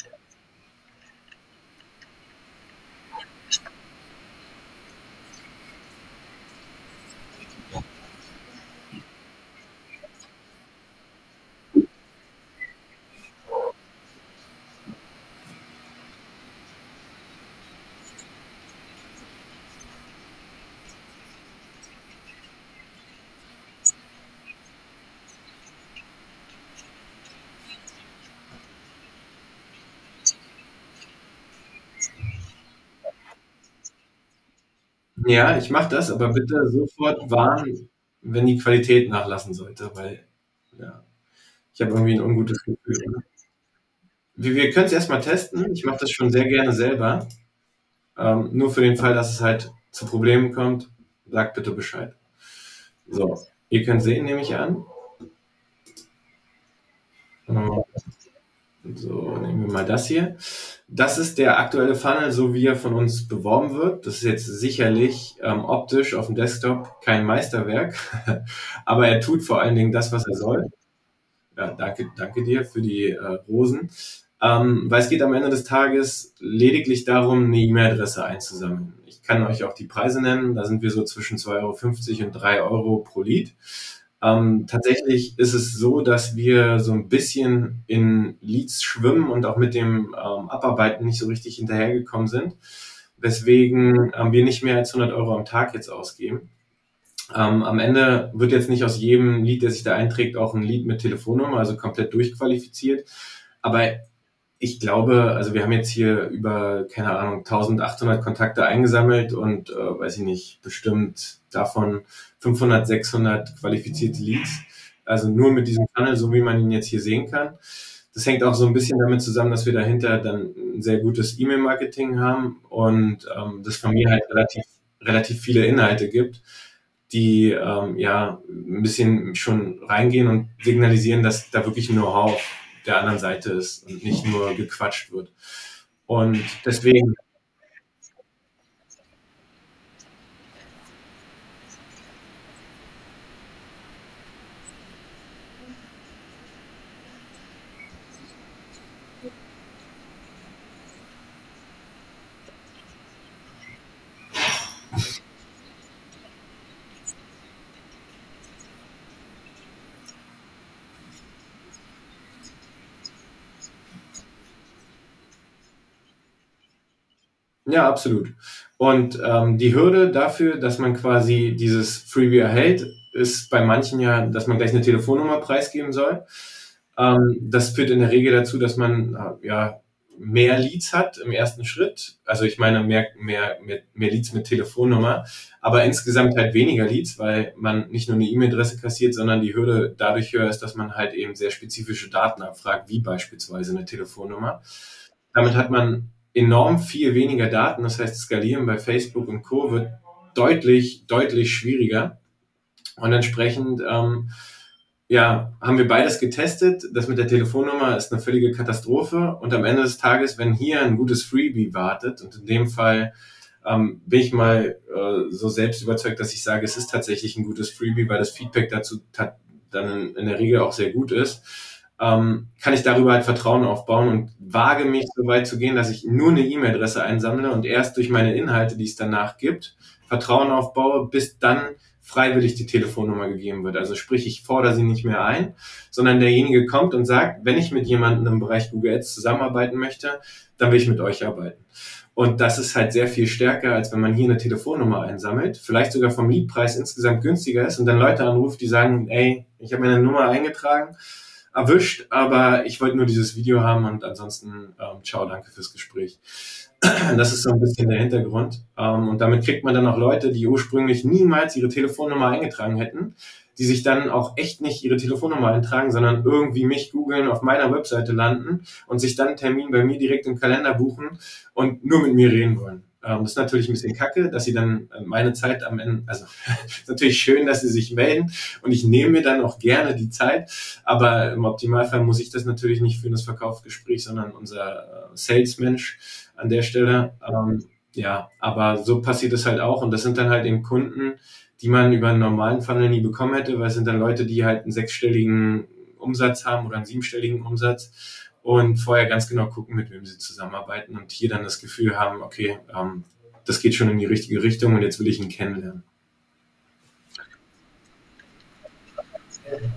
S1: Ja, ich mache das, aber bitte sofort warnen, wenn die Qualität nachlassen sollte, weil ja, ich habe irgendwie ein ungutes Gefühl. Ne? Wir, wir können es erstmal testen. Ich mache das schon sehr gerne selber. Ähm, nur für den Fall, dass es halt zu Problemen kommt, sagt bitte Bescheid. So, ihr könnt sehen, nehme ich an. Ähm, so, nehmen wir mal das hier. Das ist der aktuelle Funnel, so wie er von uns beworben wird. Das ist jetzt sicherlich ähm, optisch auf dem Desktop kein Meisterwerk, aber er tut vor allen Dingen das, was er soll. Ja, danke, danke dir für die äh, Rosen. Ähm, weil es geht am Ende des Tages lediglich darum, eine E-Mail-Adresse einzusammeln. Ich kann euch auch die Preise nennen. Da sind wir so zwischen 2,50 Euro und 3 Euro pro Lied. Ähm, tatsächlich ist es so, dass wir so ein bisschen in Leads schwimmen und auch mit dem ähm, Abarbeiten nicht so richtig hinterhergekommen sind, weswegen ähm, wir nicht mehr als 100 Euro am Tag jetzt ausgeben. Ähm, am Ende wird jetzt nicht aus jedem Lead, der sich da einträgt, auch ein Lead mit Telefonnummer, also komplett durchqualifiziert. Aber ich glaube, also wir haben jetzt hier über, keine Ahnung, 1800 Kontakte eingesammelt und, äh, weiß ich nicht, bestimmt davon 500, 600 qualifizierte Leads. Also nur mit diesem Funnel, so wie man ihn jetzt hier sehen kann. Das hängt auch so ein bisschen damit zusammen, dass wir dahinter dann ein sehr gutes E-Mail-Marketing haben und ähm, das von mir halt relativ, relativ viele Inhalte gibt, die ähm, ja ein bisschen schon reingehen und signalisieren, dass da wirklich Know-how der anderen Seite ist und nicht nur gequatscht wird. Und deswegen Ja, absolut. Und ähm, die Hürde dafür, dass man quasi dieses Freebie erhält, ist bei manchen ja, dass man gleich eine Telefonnummer preisgeben soll. Ähm, das führt in der Regel dazu, dass man äh, ja mehr Leads hat im ersten Schritt. Also ich meine mehr, mehr, mehr, mehr Leads mit Telefonnummer, aber insgesamt halt weniger Leads, weil man nicht nur eine E-Mail-Adresse kassiert, sondern die Hürde dadurch höher ist, dass man halt eben sehr spezifische Daten abfragt, wie beispielsweise eine Telefonnummer. Damit hat man enorm viel weniger Daten. Das heißt, skalieren bei Facebook und Co. wird deutlich, deutlich schwieriger. Und entsprechend, ähm, ja, haben wir beides getestet. Das mit der Telefonnummer ist eine völlige Katastrophe. Und am Ende des Tages, wenn hier ein gutes Freebie wartet, und in dem Fall ähm, bin ich mal äh, so selbst überzeugt, dass ich sage, es ist tatsächlich ein gutes Freebie, weil das Feedback dazu dann in, in der Regel auch sehr gut ist ähm, kann ich darüber halt Vertrauen aufbauen und wage mich so weit zu gehen, dass ich nur eine E-Mail-Adresse einsammle und erst durch meine Inhalte, die es danach gibt, Vertrauen aufbaue, bis dann freiwillig die Telefonnummer gegeben wird. Also sprich, ich fordere sie nicht mehr ein, sondern derjenige kommt und sagt, wenn ich mit jemandem im Bereich Google Ads zusammenarbeiten möchte, dann will ich mit euch arbeiten. Und das ist halt sehr viel stärker, als wenn man hier eine Telefonnummer einsammelt, vielleicht sogar vom Leadpreis insgesamt günstiger ist und dann Leute anruft, die sagen, ey, ich habe meine Nummer eingetragen, erwischt, aber ich wollte nur dieses Video haben und ansonsten ähm, ciao, danke fürs Gespräch. Das ist so ein bisschen der Hintergrund. Ähm, und damit kriegt man dann auch Leute, die ursprünglich niemals ihre Telefonnummer eingetragen hätten, die sich dann auch echt nicht ihre Telefonnummer eintragen, sondern irgendwie mich googeln, auf meiner Webseite landen und sich dann einen Termin bei mir direkt im Kalender buchen und nur mit mir reden wollen. Ähm, das ist natürlich ein bisschen kacke, dass sie dann äh, meine Zeit am Ende, also ist natürlich schön, dass sie sich melden und ich nehme mir dann auch gerne die Zeit, aber im Optimalfall muss ich das natürlich nicht für das Verkaufsgespräch, sondern unser äh, Salesmensch an der Stelle. Ähm, ja, aber so passiert es halt auch und das sind dann halt eben Kunden, die man über einen normalen Funnel nie bekommen hätte, weil es sind dann Leute, die halt einen sechsstelligen Umsatz haben oder einen siebenstelligen Umsatz und vorher ganz genau gucken, mit wem sie zusammenarbeiten und hier dann das Gefühl haben, okay, ähm, das geht schon in die richtige Richtung und jetzt will ich ihn kennenlernen. Absolut.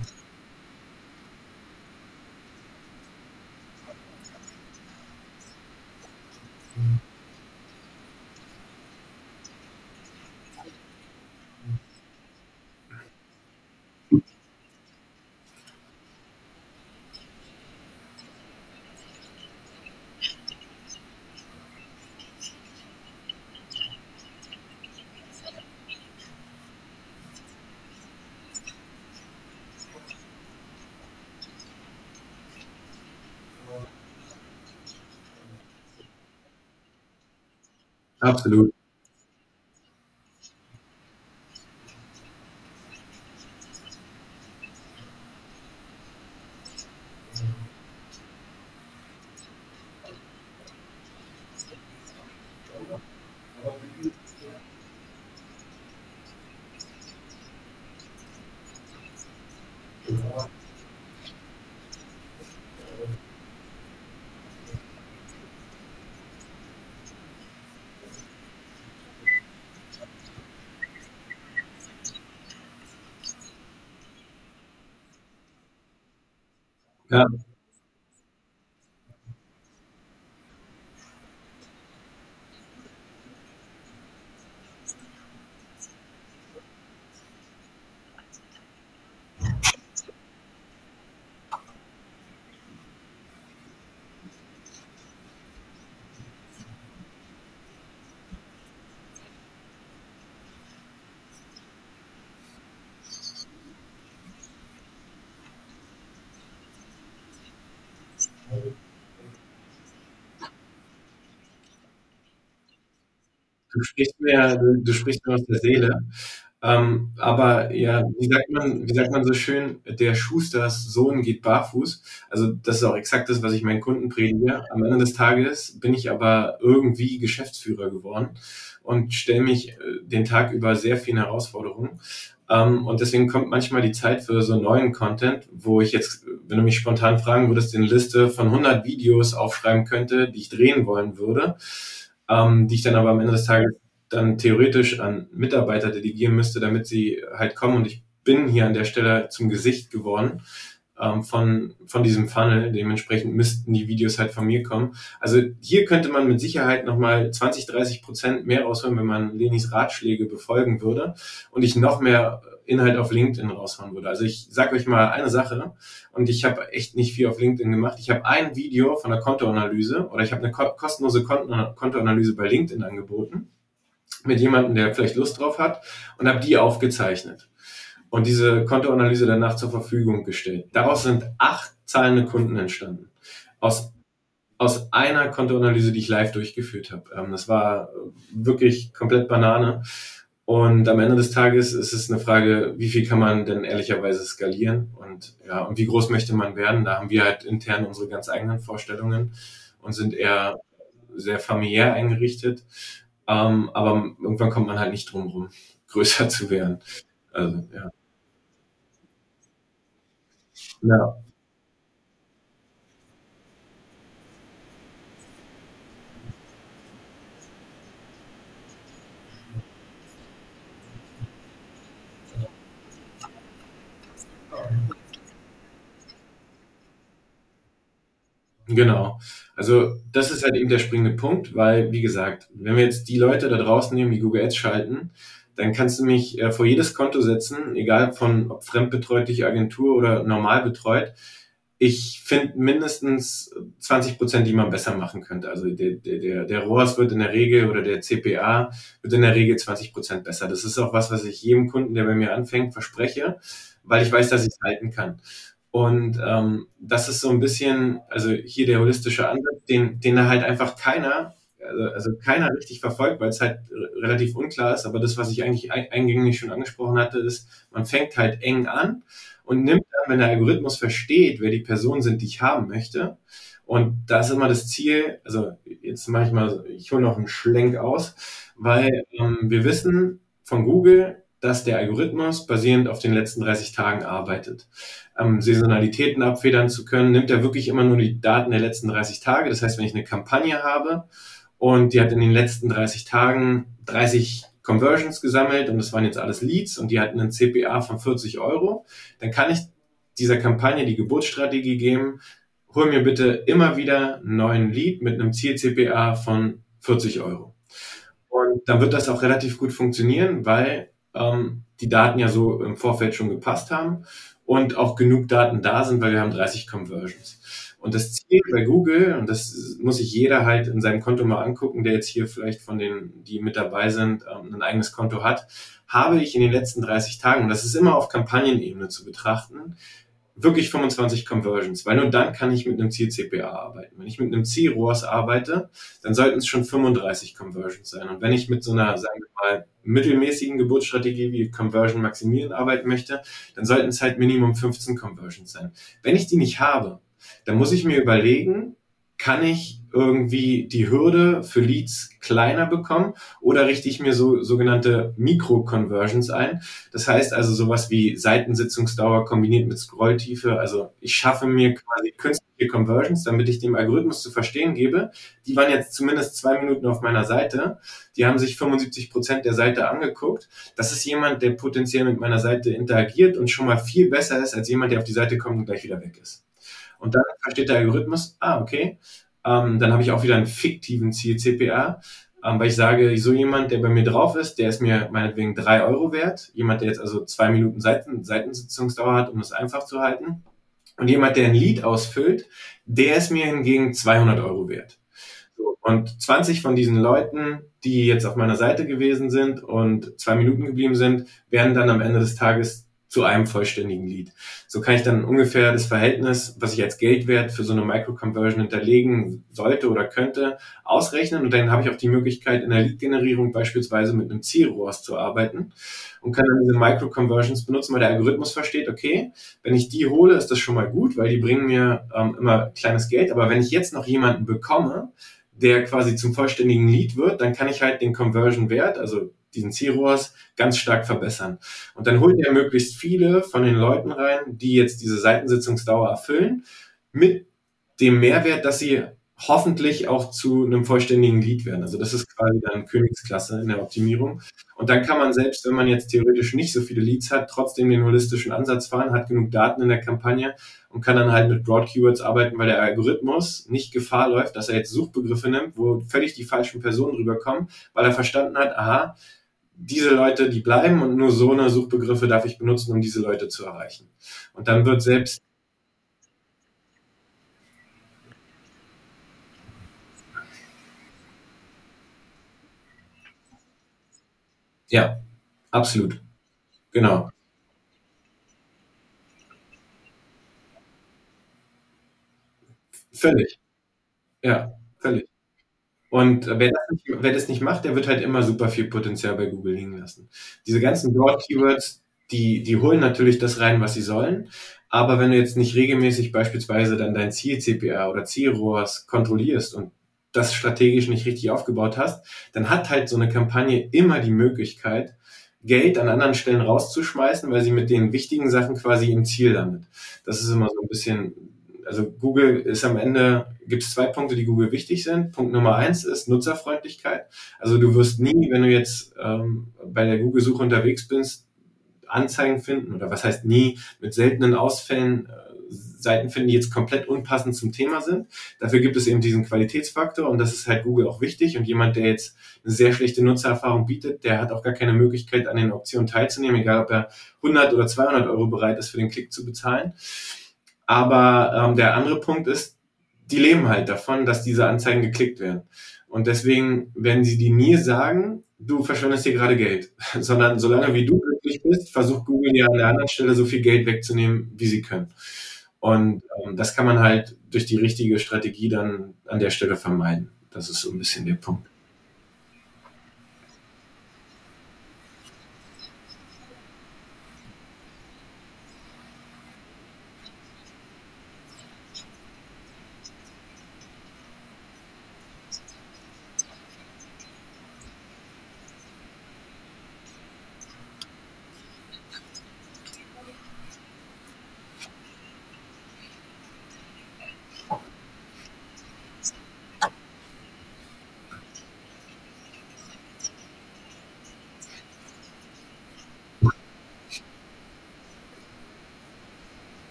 S1: Ja, du sprichst mir, du, du sprichst mir aus der Seele. Ähm, aber ja, wie sagt man, wie sagt man so schön, der Schusters Sohn geht barfuß. Also das ist auch exakt das, was ich meinen Kunden predige. Am Ende des Tages bin ich aber irgendwie Geschäftsführer geworden und stelle mich äh, den Tag über sehr vielen Herausforderungen. Ähm, und deswegen kommt manchmal die Zeit für so neuen Content, wo ich jetzt, wenn du mich spontan fragen würdest, eine Liste von 100 Videos aufschreiben könnte, die ich drehen wollen würde, ähm, die ich dann aber am Ende des Tages dann theoretisch an Mitarbeiter delegieren müsste, damit sie halt kommen. Und ich bin hier an der Stelle zum Gesicht geworden ähm, von, von diesem Funnel. Dementsprechend müssten die Videos halt von mir kommen. Also hier könnte man mit Sicherheit nochmal 20, 30 Prozent mehr rausholen, wenn man Lenis Ratschläge befolgen würde und ich noch mehr Inhalt auf LinkedIn raushauen würde. Also ich sage euch mal eine Sache und ich habe echt nicht viel auf LinkedIn gemacht. Ich habe ein Video von der Kontoanalyse oder ich habe eine kostenlose Kontoanalyse bei LinkedIn angeboten mit jemandem, der vielleicht Lust drauf hat und habe die aufgezeichnet und diese Kontoanalyse danach zur Verfügung gestellt. Daraus sind acht zahlende Kunden entstanden. Aus, aus einer Kontoanalyse, die ich live durchgeführt habe. Ähm, das war wirklich komplett Banane. Und am Ende des Tages ist es eine Frage, wie viel kann man denn ehrlicherweise skalieren und ja, und wie groß möchte man werden? Da haben wir halt intern unsere ganz eigenen Vorstellungen und sind eher sehr familiär eingerichtet. Ähm, aber irgendwann kommt man halt nicht drum rum, größer zu werden. Also, ja. Ja, genau. Also das ist halt eben der springende Punkt, weil, wie gesagt, wenn wir jetzt die Leute da draußen nehmen, die Google Ads schalten, dann kannst du mich äh, vor jedes Konto setzen, egal von ob fremdbetreutliche Agentur oder normal betreut. Ich finde mindestens 20 Prozent, die man besser machen könnte. Also der, der, der, der ROAS wird in der Regel oder der CPA wird in der Regel 20 Prozent besser. Das ist auch was, was ich jedem Kunden, der bei mir anfängt, verspreche. weil ich weiß, dass ich es halten kann. Und ähm, das ist so ein bisschen, also hier der holistische Ansatz, den, den da halt einfach keiner, also, also keiner richtig verfolgt, weil es halt relativ unklar ist. Aber das, was ich eigentlich eingängig schon angesprochen hatte, ist, man fängt halt eng an und nimmt dann, wenn der Algorithmus versteht, wer die Personen sind, die ich haben möchte. Und da ist immer das Ziel, also jetzt mache ich mal, ich hole noch einen Schlenk aus, weil ähm, wir wissen von Google, dass der Algorithmus basierend auf den letzten 30 Tagen arbeitet. Ähm, Saisonalitäten abfedern zu können, nimmt er wirklich immer nur die Daten der letzten 30 Tage. Das heißt, wenn ich eine Kampagne habe und die hat in den letzten 30 Tagen 30 Conversions gesammelt und das waren jetzt alles Leads und die hatten einen CPA von 40 Euro, dann kann ich dieser Kampagne die Geburtsstrategie geben, hol mir bitte immer wieder einen neuen Lead mit einem Ziel-CPA von 40 Euro. Und dann wird das auch relativ gut funktionieren, weil ähm, die Daten ja so im Vorfeld schon gepasst haben und auch genug Daten da sind, weil wir haben 30 Conversions. Und das Ziel bei Google, und das muss sich jeder halt in seinem Konto mal angucken, der jetzt hier vielleicht von denen, die mit dabei sind, ähm, ein eigenes Konto hat, habe ich in den letzten 30 Tagen, und das ist immer auf Kampagnenebene zu betrachten, wirklich 25 Conversions, weil nur dann kann ich mit einem Ziel-CPA arbeiten. Wenn ich mit einem Ziel-ROAS arbeite, dann sollten es schon 35 Conversions sein. Und wenn ich mit so einer, sagen wir mal, mittelmäßigen Geburtsstrategie wie Conversion maximieren arbeiten möchte, dann sollten es halt Minimum 15 Conversions sein. Wenn ich die nicht habe, dann muss ich mir überlegen, kann ich irgendwie die Hürde für Leads kleiner bekommen oder richte ich mir so sogenannte Mikro-Conversions ein. Das heißt also sowas wie Seitensitzungsdauer kombiniert mit Scrolltiefe. Also ich schaffe mir quasi künstliche Conversions, damit ich dem Algorithmus zu verstehen gebe. Die waren jetzt zumindest zwei Minuten auf meiner Seite. Die haben sich 75 Prozent der Seite angeguckt. Das ist jemand, der potenziell mit meiner Seite interagiert und schon mal viel besser ist als jemand, der auf die Seite kommt und gleich wieder weg ist. Und dann versteht der Algorithmus, ah, okay, ähm, dann habe ich auch wieder einen fiktiven Ziel-CPA, ähm, weil ich sage, so jemand, der bei mir drauf ist, der ist mir meinetwegen drei Euro wert. Jemand, der jetzt also zwei Minuten Seiten, Seitensitzungsdauer hat, um das einfach zu halten. Und jemand, der ein Lied ausfüllt, der ist mir hingegen 200 Euro wert. Und 20 von diesen Leuten, die jetzt auf meiner Seite gewesen sind und zwei Minuten geblieben sind, werden dann am Ende des Tages zu einem vollständigen Lead. So kann ich dann ungefähr das Verhältnis, was ich als Geldwert für so eine Micro-Conversion hinterlegen sollte oder könnte, ausrechnen. Und dann habe ich auch die Möglichkeit, in der Lead-Generierung beispielsweise mit einem Zielrohrs zu arbeiten und kann dann diese Micro-Conversions benutzen, weil der Algorithmus versteht, okay, wenn ich die hole, ist das schon mal gut, weil die bringen mir ähm, immer kleines Geld. Aber wenn ich jetzt noch jemanden bekomme, der quasi zum vollständigen Lead wird, dann kann ich halt den Conversion-Wert, also diesen C-ROAS ganz stark verbessern. Und dann holt er möglichst viele von den Leuten rein, die jetzt diese Seitensitzungsdauer erfüllen, mit dem Mehrwert, dass sie hoffentlich auch zu einem vollständigen Lead werden. Also das ist quasi dann Königsklasse in der Optimierung. Und dann kann man selbst, wenn man jetzt theoretisch nicht so viele Leads hat, trotzdem den holistischen Ansatz fahren, hat genug Daten in der Kampagne und kann dann halt mit Broad Keywords arbeiten, weil der Algorithmus nicht Gefahr läuft, dass er jetzt Suchbegriffe nimmt, wo völlig die falschen Personen rüberkommen, weil er verstanden hat, aha, diese Leute, die bleiben und nur so eine Suchbegriffe darf ich benutzen, um diese Leute zu erreichen. Und dann wird selbst Ja, absolut. Genau. Völlig. Ja, völlig. Und wer das, nicht, wer das nicht macht, der wird halt immer super viel Potenzial bei Google liegen lassen. Diese ganzen Broad-Keywords, die, die holen natürlich das rein, was sie sollen. Aber wenn du jetzt nicht regelmäßig beispielsweise dann dein Ziel-CPA oder Zielrohrs kontrollierst und das strategisch nicht richtig aufgebaut hast, dann hat halt so eine Kampagne immer die Möglichkeit, Geld an anderen Stellen rauszuschmeißen, weil sie mit den wichtigen Sachen quasi im Ziel landet. Das ist immer so ein bisschen also Google ist am Ende, gibt es zwei Punkte, die Google wichtig sind. Punkt Nummer eins ist Nutzerfreundlichkeit. Also du wirst nie, wenn du jetzt ähm, bei der Google-Suche unterwegs bist, Anzeigen finden oder was heißt nie, mit seltenen Ausfällen äh, Seiten finden, die jetzt komplett unpassend zum Thema sind. Dafür gibt es eben diesen Qualitätsfaktor und das ist halt Google auch wichtig. Und jemand, der jetzt eine sehr schlechte Nutzererfahrung bietet, der hat auch gar keine Möglichkeit, an den Optionen teilzunehmen, egal ob er 100 oder 200 Euro bereit ist, für den Klick zu bezahlen. Aber ähm, der andere Punkt ist, die leben halt davon, dass diese Anzeigen geklickt werden. Und deswegen werden sie die nie sagen, du verschwendest hier gerade Geld, sondern solange wie du glücklich bist, versucht Google dir an der anderen Stelle so viel Geld wegzunehmen, wie sie können. Und ähm, das kann man halt durch die richtige Strategie dann an der Stelle vermeiden. Das ist so ein bisschen der Punkt.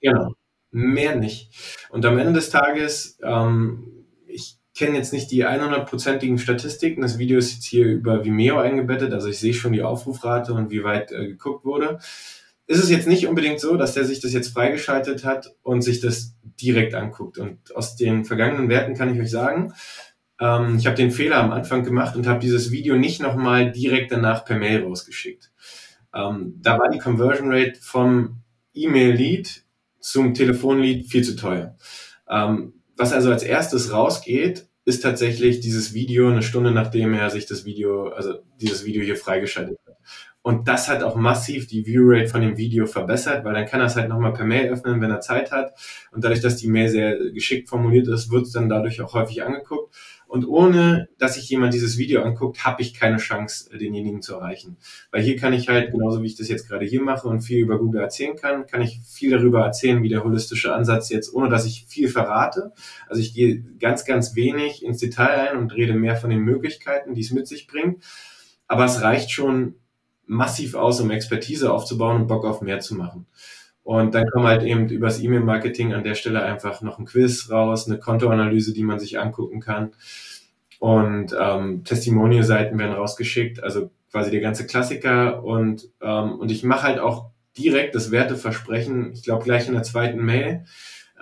S1: Genau, mehr nicht. Und am Ende des Tages, ähm, ich kenne jetzt nicht die 100%igen Statistiken. Das Video ist jetzt hier über Vimeo eingebettet, also ich sehe schon die Aufrufrate und wie weit äh, geguckt wurde. Ist es jetzt nicht unbedingt so, dass der sich das jetzt freigeschaltet hat und sich das direkt anguckt. Und aus den vergangenen Werten kann ich euch sagen, ähm, ich habe den Fehler am Anfang gemacht und habe dieses Video nicht nochmal direkt danach per Mail rausgeschickt. Ähm, da war die Conversion Rate vom E-Mail-Lead zum Telefonlied viel zu teuer. Ähm, was also als erstes rausgeht, ist tatsächlich dieses Video eine Stunde nachdem er sich das Video, also dieses Video hier freigeschaltet hat. Und das hat auch massiv die Viewrate von dem Video verbessert, weil dann kann er es halt nochmal per Mail öffnen, wenn er Zeit hat. Und dadurch, dass die Mail sehr geschickt formuliert ist, wird es dann dadurch auch häufig angeguckt. Und ohne, dass sich jemand dieses Video anguckt, habe ich keine Chance, äh, denjenigen zu erreichen. Weil hier kann ich halt, genauso wie ich das jetzt gerade hier mache und viel über Google erzählen kann, kann ich viel darüber erzählen, wie der holistische Ansatz jetzt, ohne dass ich viel verrate. Also ich gehe ganz, ganz wenig ins Detail ein und rede mehr von den Möglichkeiten, die es mit sich bringt. Aber es reicht schon massiv aus, um Expertise aufzubauen und Bock auf mehr zu machen. Und dann kommt halt eben übers E-Mail-Marketing an der Stelle einfach noch ein Quiz raus, eine Kontoanalyse, die man sich angucken kann. Und ähm, Testimonial-Seiten werden rausgeschickt, also quasi der ganze Klassiker. Und, ähm, und ich mache halt auch direkt das Werteversprechen, ich glaube gleich in der zweiten Mail,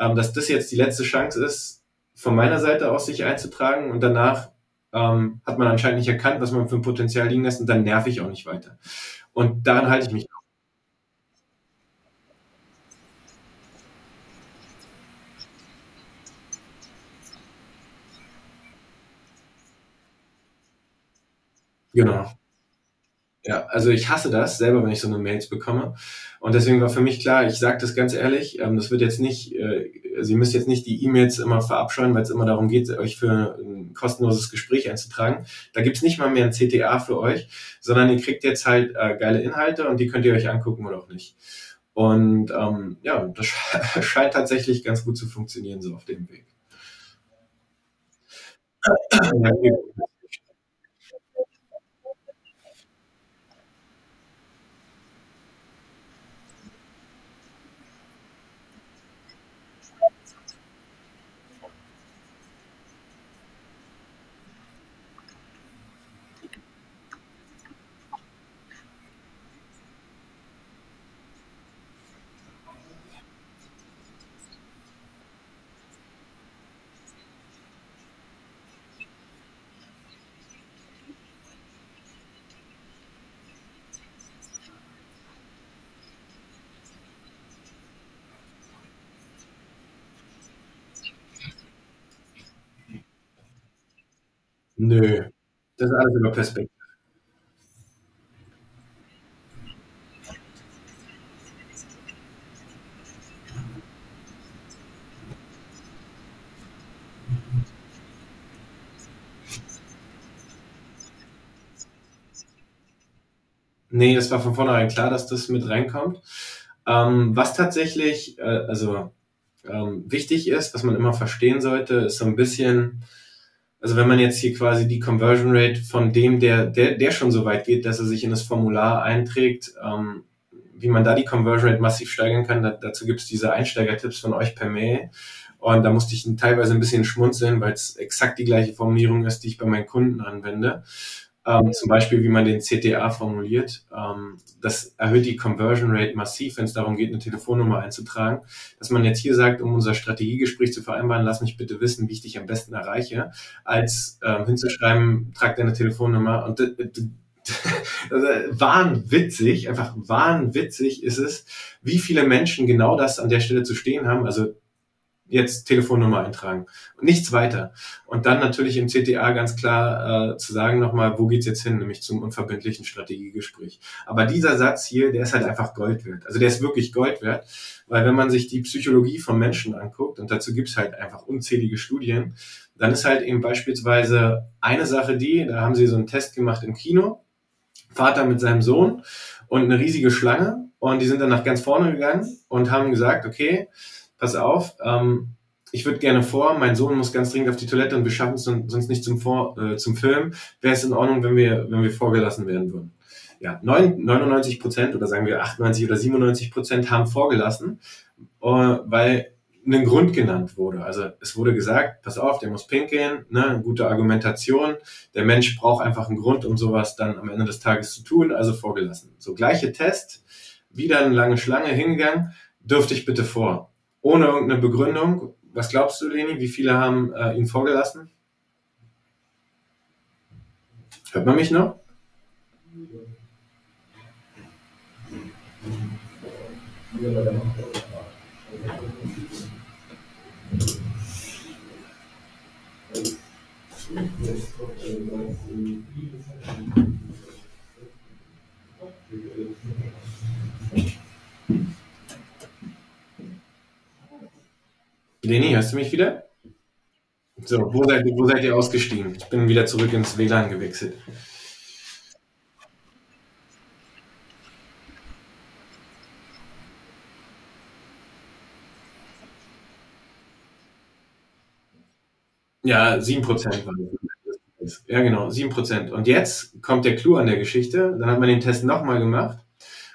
S1: ähm, dass das jetzt die letzte Chance ist, von meiner Seite aus sich einzutragen und danach ähm, hat man anscheinend nicht erkannt, was man für ein Potenzial liegen lässt und dann nerv ich auch nicht weiter. Und daran halte ich mich Genau. Ja, also ich hasse das selber, wenn ich so eine Mails bekomme. Und deswegen war für mich klar, ich sage das ganz ehrlich, ähm, das wird jetzt nicht, äh, Sie müssen jetzt nicht die E-Mails immer verabscheuen, weil es immer darum geht, euch für ein kostenloses Gespräch einzutragen. Da gibt's nicht mal mehr ein CTA für euch, sondern ihr kriegt jetzt halt äh, geile Inhalte und die könnt ihr euch angucken oder auch nicht. Und ähm, ja, das scheint tatsächlich ganz gut zu funktionieren, so auf dem Weg. Nö, das ist alles über Perspektive. Nee, das war von vornherein klar, dass das mit reinkommt. Ähm, was tatsächlich, äh, also ähm, wichtig ist, was man immer verstehen sollte, ist so ein bisschen, also wenn man jetzt hier quasi die Conversion Rate von dem, der, der, der schon so weit geht, dass er sich in das Formular einträgt, ähm, wie man da die Conversion Rate massiv steigern kann, da, dazu gibt's diese Einsteigertipps von euch per Mail. Und da musste ich teilweise ein bisschen schmunzeln, weil es exakt die gleiche Formulierung ist, die ich bei meinen Kunden anwende. Ähm, zum Beispiel, wie man den CTA formuliert. Ähm, das erhöht die Conversion Rate massiv, wenn es darum geht, eine Telefonnummer einzutragen. Dass man jetzt hier sagt, um unser Strategiegespräch zu vereinbaren, lass mich bitte wissen, wie ich dich am besten erreiche, als ähm, hinzuschreiben, trag deine Telefonnummer und also, wahnwitzig, einfach wahnwitzig ist es, wie viele Menschen genau das an der Stelle zu stehen haben. Also jetzt Telefonnummer eintragen und nichts weiter. Und dann natürlich im CTA ganz klar äh, zu sagen nochmal, wo geht's jetzt hin, nämlich zum unverbindlichen Strategiegespräch. Aber dieser Satz hier, der ist halt einfach Gold wert. Also der ist wirklich Gold wert, weil wenn man sich die Psychologie von Menschen anguckt, und dazu gibt's halt einfach unzählige Studien, dann ist halt eben beispielsweise eine Sache die, da haben sie so einen Test gemacht im Kino, Vater mit seinem Sohn und eine riesige Schlange und die sind dann nach ganz vorne gegangen und haben gesagt, okay, pass auf, ähm, ich würde gerne vor, mein Sohn muss ganz dringend auf die Toilette und wir schaffen es sonst nicht zum, vor, äh, zum Film. Wäre es in Ordnung, wenn wir, wenn wir vorgelassen werden würden? Ja, 99 Prozent oder sagen wir 98 oder 97 Prozent haben vorgelassen, äh, weil ein Grund genannt wurde. Also es wurde gesagt, pass auf, der muss pinkeln, ne, gute Argumentation. Der Mensch braucht einfach einen Grund, um sowas dann am Ende des Tages zu tun, also vorgelassen. So gleiche Test, wieder eine lange Schlange hingegangen, dürfte ich bitte vor ohne irgendeine Begründung. Was glaubst du, Leni? Wie viele haben äh, ihn vorgelassen? Hört man mich noch? Leni, hörst du mich wieder? So, wo seid, wo seid ihr ausgestiegen? Ich bin wieder zurück ins WLAN gewechselt. Ja, 7% waren das. Ja, genau, 7%. Und jetzt kommt der Clou an der Geschichte. Dann hat man den Test nochmal gemacht.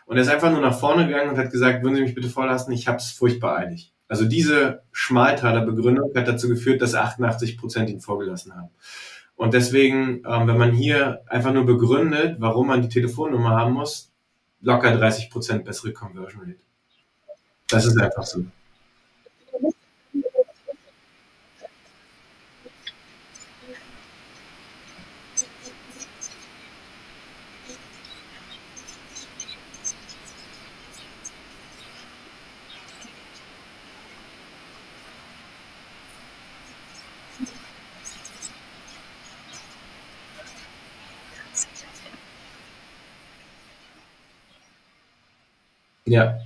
S1: Und er ist einfach nur nach vorne gegangen und hat gesagt, würden Sie mich bitte vorlassen, ich habe es furchtbar eilig. Also diese Schmaltaler Begründung hat dazu geführt, dass 88 Prozent ihn vorgelassen haben. Und deswegen, ähm, wenn man hier einfach nur begründet, warum man die Telefonnummer haben muss, locker 30 Prozent bessere Conversion Rate. Das ist einfach so. Ja.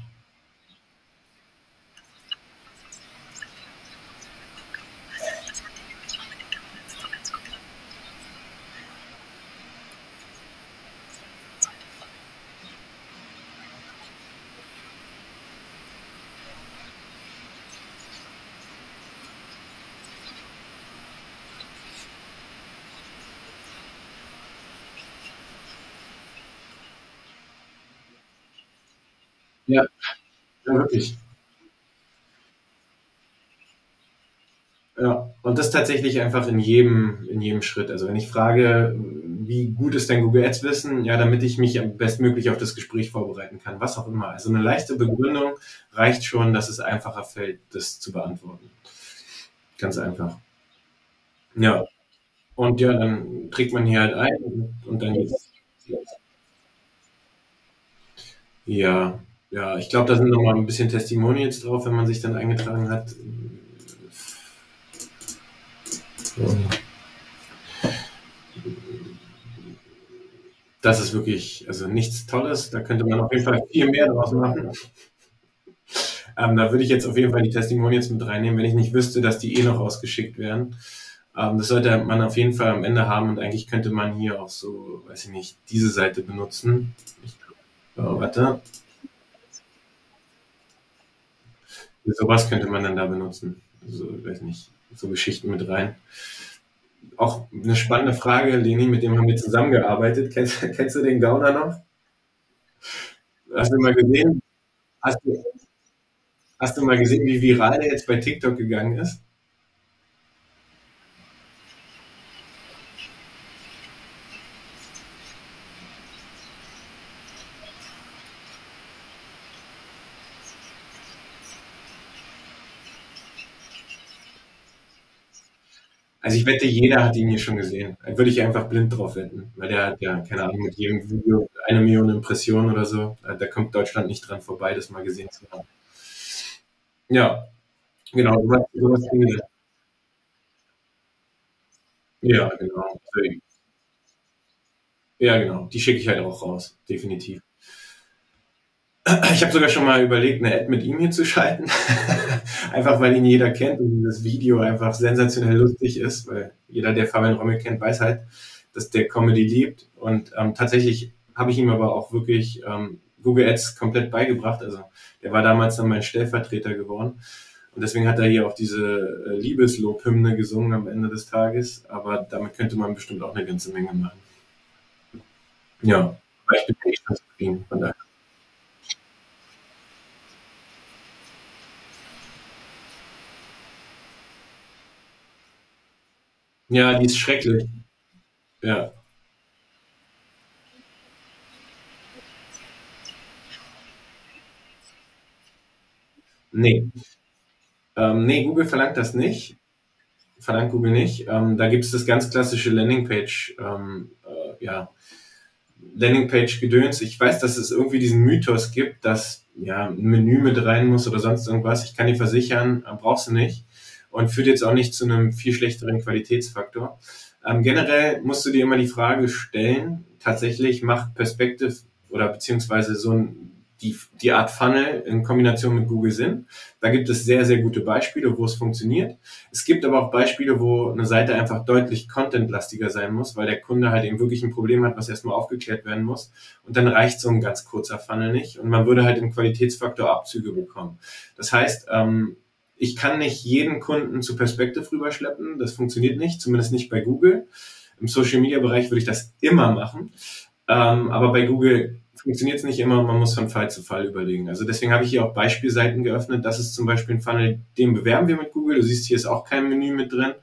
S1: Ja, ja, wirklich. Ja, und das tatsächlich einfach in jedem, in jedem Schritt. Also wenn ich frage, wie gut ist dein Google Ads Wissen? Ja, damit ich mich bestmöglich auf das Gespräch vorbereiten kann, was auch immer. Also eine leichte Begründung reicht schon, dass es einfacher fällt, das zu beantworten. Ganz einfach. Ja. Und ja, dann trägt man hier halt ein und dann geht's. Ja, ja, ich glaube, da sind noch mal ein bisschen Testimonials drauf, wenn man sich dann eingetragen hat. Das ist wirklich, also nichts Tolles. Da könnte man auf jeden Fall viel mehr draus machen. Ähm, da würde ich jetzt auf jeden Fall die Testimonials mit reinnehmen, wenn ich nicht wüsste, dass die eh noch ausgeschickt werden. Ähm, das sollte man auf jeden Fall am Ende haben und eigentlich könnte man hier auch so, weiß ich nicht, diese Seite benutzen. Ich, oh, warte. Sowas könnte man dann da benutzen. So, weiß nicht, so Geschichten mit rein. Auch eine spannende Frage, Leni, mit dem haben wir zusammengearbeitet. Kennst, kennst du den Gauner noch? Hast du mal gesehen? Hast du, hast du mal gesehen, wie viral der jetzt bei TikTok gegangen ist? Also ich wette, jeder hat ihn hier schon gesehen. Würde ich einfach blind drauf wetten, weil der hat ja, keine Ahnung, mit jedem Video eine Million Impressionen oder so. Da kommt Deutschland nicht dran vorbei, das mal gesehen zu haben. Ja, genau. Sowas, sowas ja, genau. Ja, genau. Die schicke ich halt auch raus, definitiv. Ich habe sogar schon mal überlegt, eine Ad mit ihm hier zu schalten. einfach weil ihn jeder kennt und dieses Video einfach sensationell lustig ist, weil jeder, der Fabian Rommel kennt, weiß halt, dass der Comedy liebt. Und ähm, tatsächlich habe ich ihm aber auch wirklich ähm, Google Ads komplett beigebracht. Also der war damals dann mein Stellvertreter geworden. Und deswegen hat er hier auch diese äh, Liebeslobhymne gesungen am Ende des Tages. Aber damit könnte man bestimmt auch eine ganze Menge machen. Ja, aber ich bin echt ganz zufrieden von daher. Ja, die ist schrecklich. Ja. Nee. Ähm, nee, Google verlangt das nicht. Verlangt Google nicht. Ähm, da gibt es das ganz klassische Landingpage, ähm, äh, ja, Landingpage-Gedöns. Ich weiß, dass es irgendwie diesen Mythos gibt, dass ja ein Menü mit rein muss oder sonst irgendwas. Ich kann dir versichern, äh, brauchst du nicht. Und führt jetzt auch nicht zu einem viel schlechteren Qualitätsfaktor. Ähm, generell musst du dir immer die Frage stellen, tatsächlich macht Perspective oder beziehungsweise so ein die, die Art Funnel in Kombination mit Google Sinn. Da gibt es sehr, sehr gute Beispiele, wo es funktioniert. Es gibt aber auch Beispiele, wo eine Seite einfach deutlich contentlastiger sein muss, weil der Kunde halt eben wirklich ein Problem hat, was erstmal aufgeklärt werden muss. Und dann reicht so ein ganz kurzer Funnel nicht. Und man würde halt im Qualitätsfaktor Abzüge bekommen. Das heißt, ähm, ich kann nicht jeden Kunden zu Perspective rüberschleppen. Das funktioniert nicht, zumindest nicht bei Google. Im Social Media Bereich würde ich das immer machen. Ähm, aber bei Google funktioniert es nicht immer, man muss von Fall zu Fall überlegen. Also deswegen habe ich hier auch Beispielseiten geöffnet. Das ist zum Beispiel ein Funnel, den bewerben wir mit Google. Du siehst, hier ist auch kein Menü mit drin.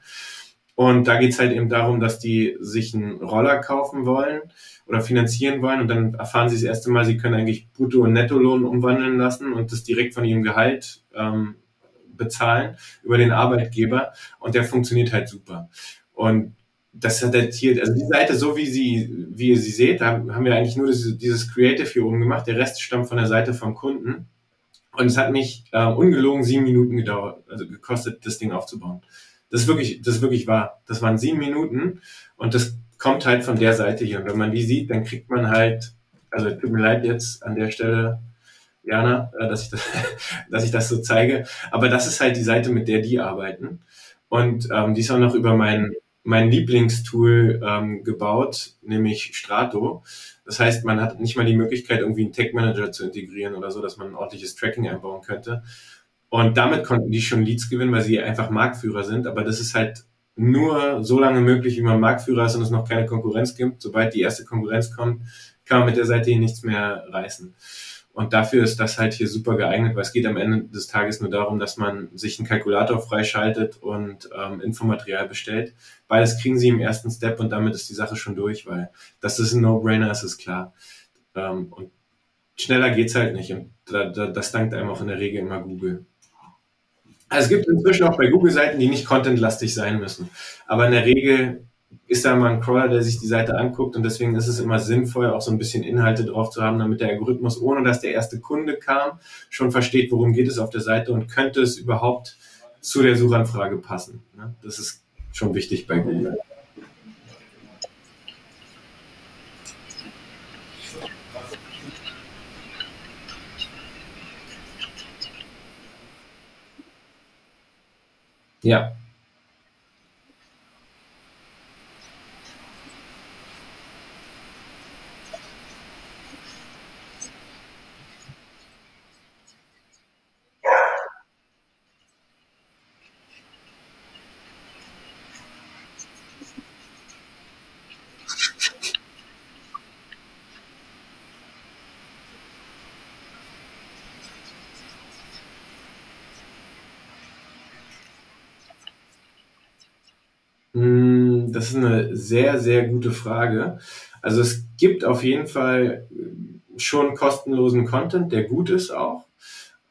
S1: Und da geht es halt eben darum, dass die sich einen Roller kaufen wollen oder finanzieren wollen und dann erfahren sie das erste Mal, sie können eigentlich Brutto- und Nettolohn umwandeln lassen und das direkt von ihrem Gehalt ähm, bezahlen über den Arbeitgeber und der funktioniert halt super. Und das hat der Tier, also die Seite, so wie sie, wie ihr sie seht, da haben wir eigentlich nur dieses, dieses Creative hier oben gemacht. Der Rest stammt von der Seite vom Kunden. Und es hat mich äh, ungelogen sieben Minuten gedauert, also gekostet, das Ding aufzubauen. Das ist wirklich, das ist wirklich wahr. Das waren sieben Minuten und das kommt halt von der Seite hier. Und wenn man die sieht, dann kriegt man halt, also tut mir leid jetzt an der Stelle, Jana, äh, dass ich das, dass ich das so zeige. Aber das ist halt die Seite, mit der die arbeiten. Und ähm, die ist auch noch über meinen mein Lieblingstool ähm, gebaut, nämlich Strato. Das heißt, man hat nicht mal die Möglichkeit, irgendwie einen Tech Manager zu integrieren oder so, dass man ein ordentliches Tracking einbauen könnte. Und damit konnten die schon Leads gewinnen, weil sie einfach Marktführer sind. Aber das ist halt nur so lange möglich, wie man Marktführer ist und es noch keine Konkurrenz gibt. Sobald die erste Konkurrenz kommt, kann man mit der Seite hier nichts mehr reißen. Und dafür ist das halt hier super geeignet, weil es geht am Ende des Tages nur darum, dass man sich einen Kalkulator freischaltet und ähm, Infomaterial bestellt. Beides kriegen sie im ersten Step und damit ist die Sache schon durch, weil das ist ein No-Brainer, ist es klar. Ähm, und schneller geht's halt nicht und da, da, das dankt einem auch in der Regel immer Google. Also es gibt inzwischen auch bei Google-Seiten, die nicht contentlastig sein müssen. Aber in der Regel ist da mal ein Crawler, der sich die Seite anguckt und deswegen ist es immer sinnvoll, auch so ein bisschen Inhalte drauf zu haben, damit der Algorithmus, ohne dass der erste Kunde kam, schon versteht, worum geht es auf der Seite und könnte es überhaupt zu der Suchanfrage passen. Ne? Das ist schon wichtig bei Google. Ja, das ist eine sehr, sehr gute Frage. Also es gibt auf jeden Fall schon kostenlosen Content, der gut ist auch.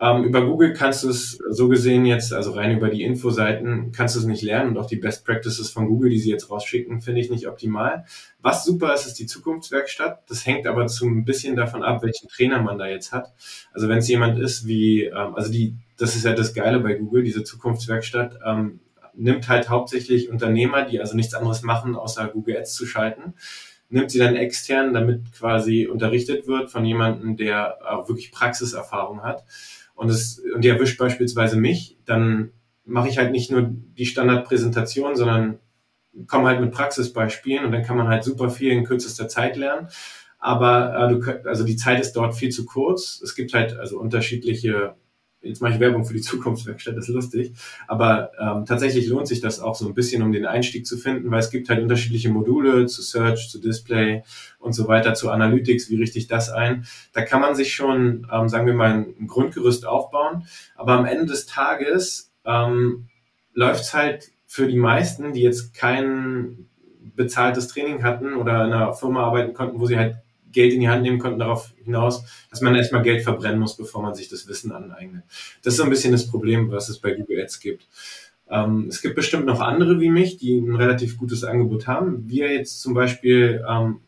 S1: Ähm, über Google kannst du es so gesehen jetzt, also rein über die Infoseiten, kannst du es nicht lernen und auch die Best Practices von Google, die sie jetzt rausschicken, finde ich nicht optimal. Was super ist, ist die Zukunftswerkstatt. Das hängt aber zu ein bisschen davon ab, welchen Trainer man da jetzt hat. Also wenn es jemand ist wie, ähm, also die, das ist ja das Geile bei Google, diese Zukunftswerkstatt, ähm, nimmt halt hauptsächlich Unternehmer, die also nichts anderes machen, außer Google Ads zu schalten nimmt sie dann extern, damit quasi unterrichtet wird von jemandem, der auch wirklich Praxiserfahrung hat und, es, und die erwischt beispielsweise mich, dann mache ich halt nicht nur die Standardpräsentation, sondern komme halt mit Praxisbeispielen und dann kann man halt super viel in kürzester Zeit lernen. Aber äh, du, also die Zeit ist dort viel zu kurz. Es gibt halt also unterschiedliche jetzt mache ich Werbung für die Zukunftswerkstatt, das ist lustig. Aber ähm, tatsächlich lohnt sich das auch so ein bisschen, um den Einstieg zu finden, weil es gibt halt unterschiedliche Module zu Search, zu Display und so weiter, zu Analytics, wie richte ich das ein. Da kann man sich schon, ähm, sagen wir mal, ein Grundgerüst aufbauen. Aber am Ende des Tages ähm, läuft halt für die meisten, die jetzt kein bezahltes Training hatten oder in einer Firma arbeiten konnten, wo sie halt Geld in die Hand nehmen konnten, darauf hinaus, dass man erstmal Geld verbrennen muss, bevor man sich das Wissen aneignet. Das ist so ein bisschen das Problem, was es bei Google Ads gibt. Ähm, es gibt bestimmt noch andere wie mich, die ein relativ gutes Angebot haben. Wir jetzt zum Beispiel ähm,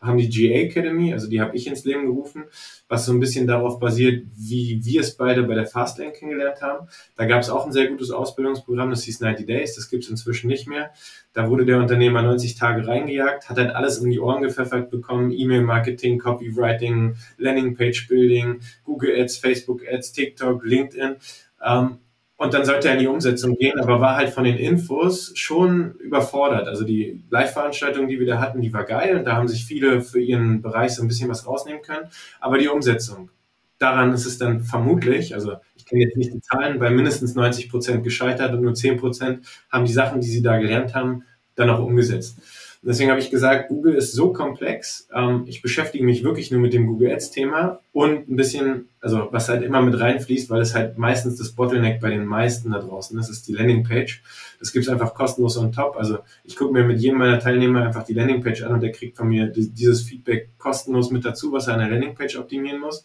S1: haben die GA Academy, also die habe ich ins Leben gerufen, was so ein bisschen darauf basiert, wie wir es beide bei der Fastlane kennengelernt haben. Da gab es auch ein sehr gutes Ausbildungsprogramm, das hieß 90 Days, das gibt es inzwischen nicht mehr. Da wurde der Unternehmer 90 Tage reingejagt, hat halt alles in die Ohren gepfeffert bekommen, E-Mail-Marketing, Copywriting, Landing-Page-Building, Google Ads, Facebook Ads, TikTok, LinkedIn. Ähm, und dann sollte er in die Umsetzung gehen, aber war halt von den Infos schon überfordert. Also die Live-Veranstaltung, die wir da hatten, die war geil und da haben sich viele für ihren Bereich so ein bisschen was rausnehmen können. Aber die Umsetzung, daran ist es dann vermutlich, also ich kenne jetzt nicht die Zahlen, bei mindestens 90 Prozent gescheitert und nur 10 Prozent haben die Sachen, die sie da gelernt haben, dann auch umgesetzt. Deswegen habe ich gesagt, Google ist so komplex. Ähm, ich beschäftige mich wirklich nur mit dem Google Ads-Thema und ein bisschen, also was halt immer mit reinfließt, weil es halt meistens das Bottleneck bei den meisten da draußen ist, ist die Landingpage. Das gibt es einfach kostenlos on top. Also ich gucke mir mit jedem meiner Teilnehmer einfach die Landingpage an und der kriegt von mir dieses Feedback kostenlos mit dazu, was er an der Landingpage optimieren muss.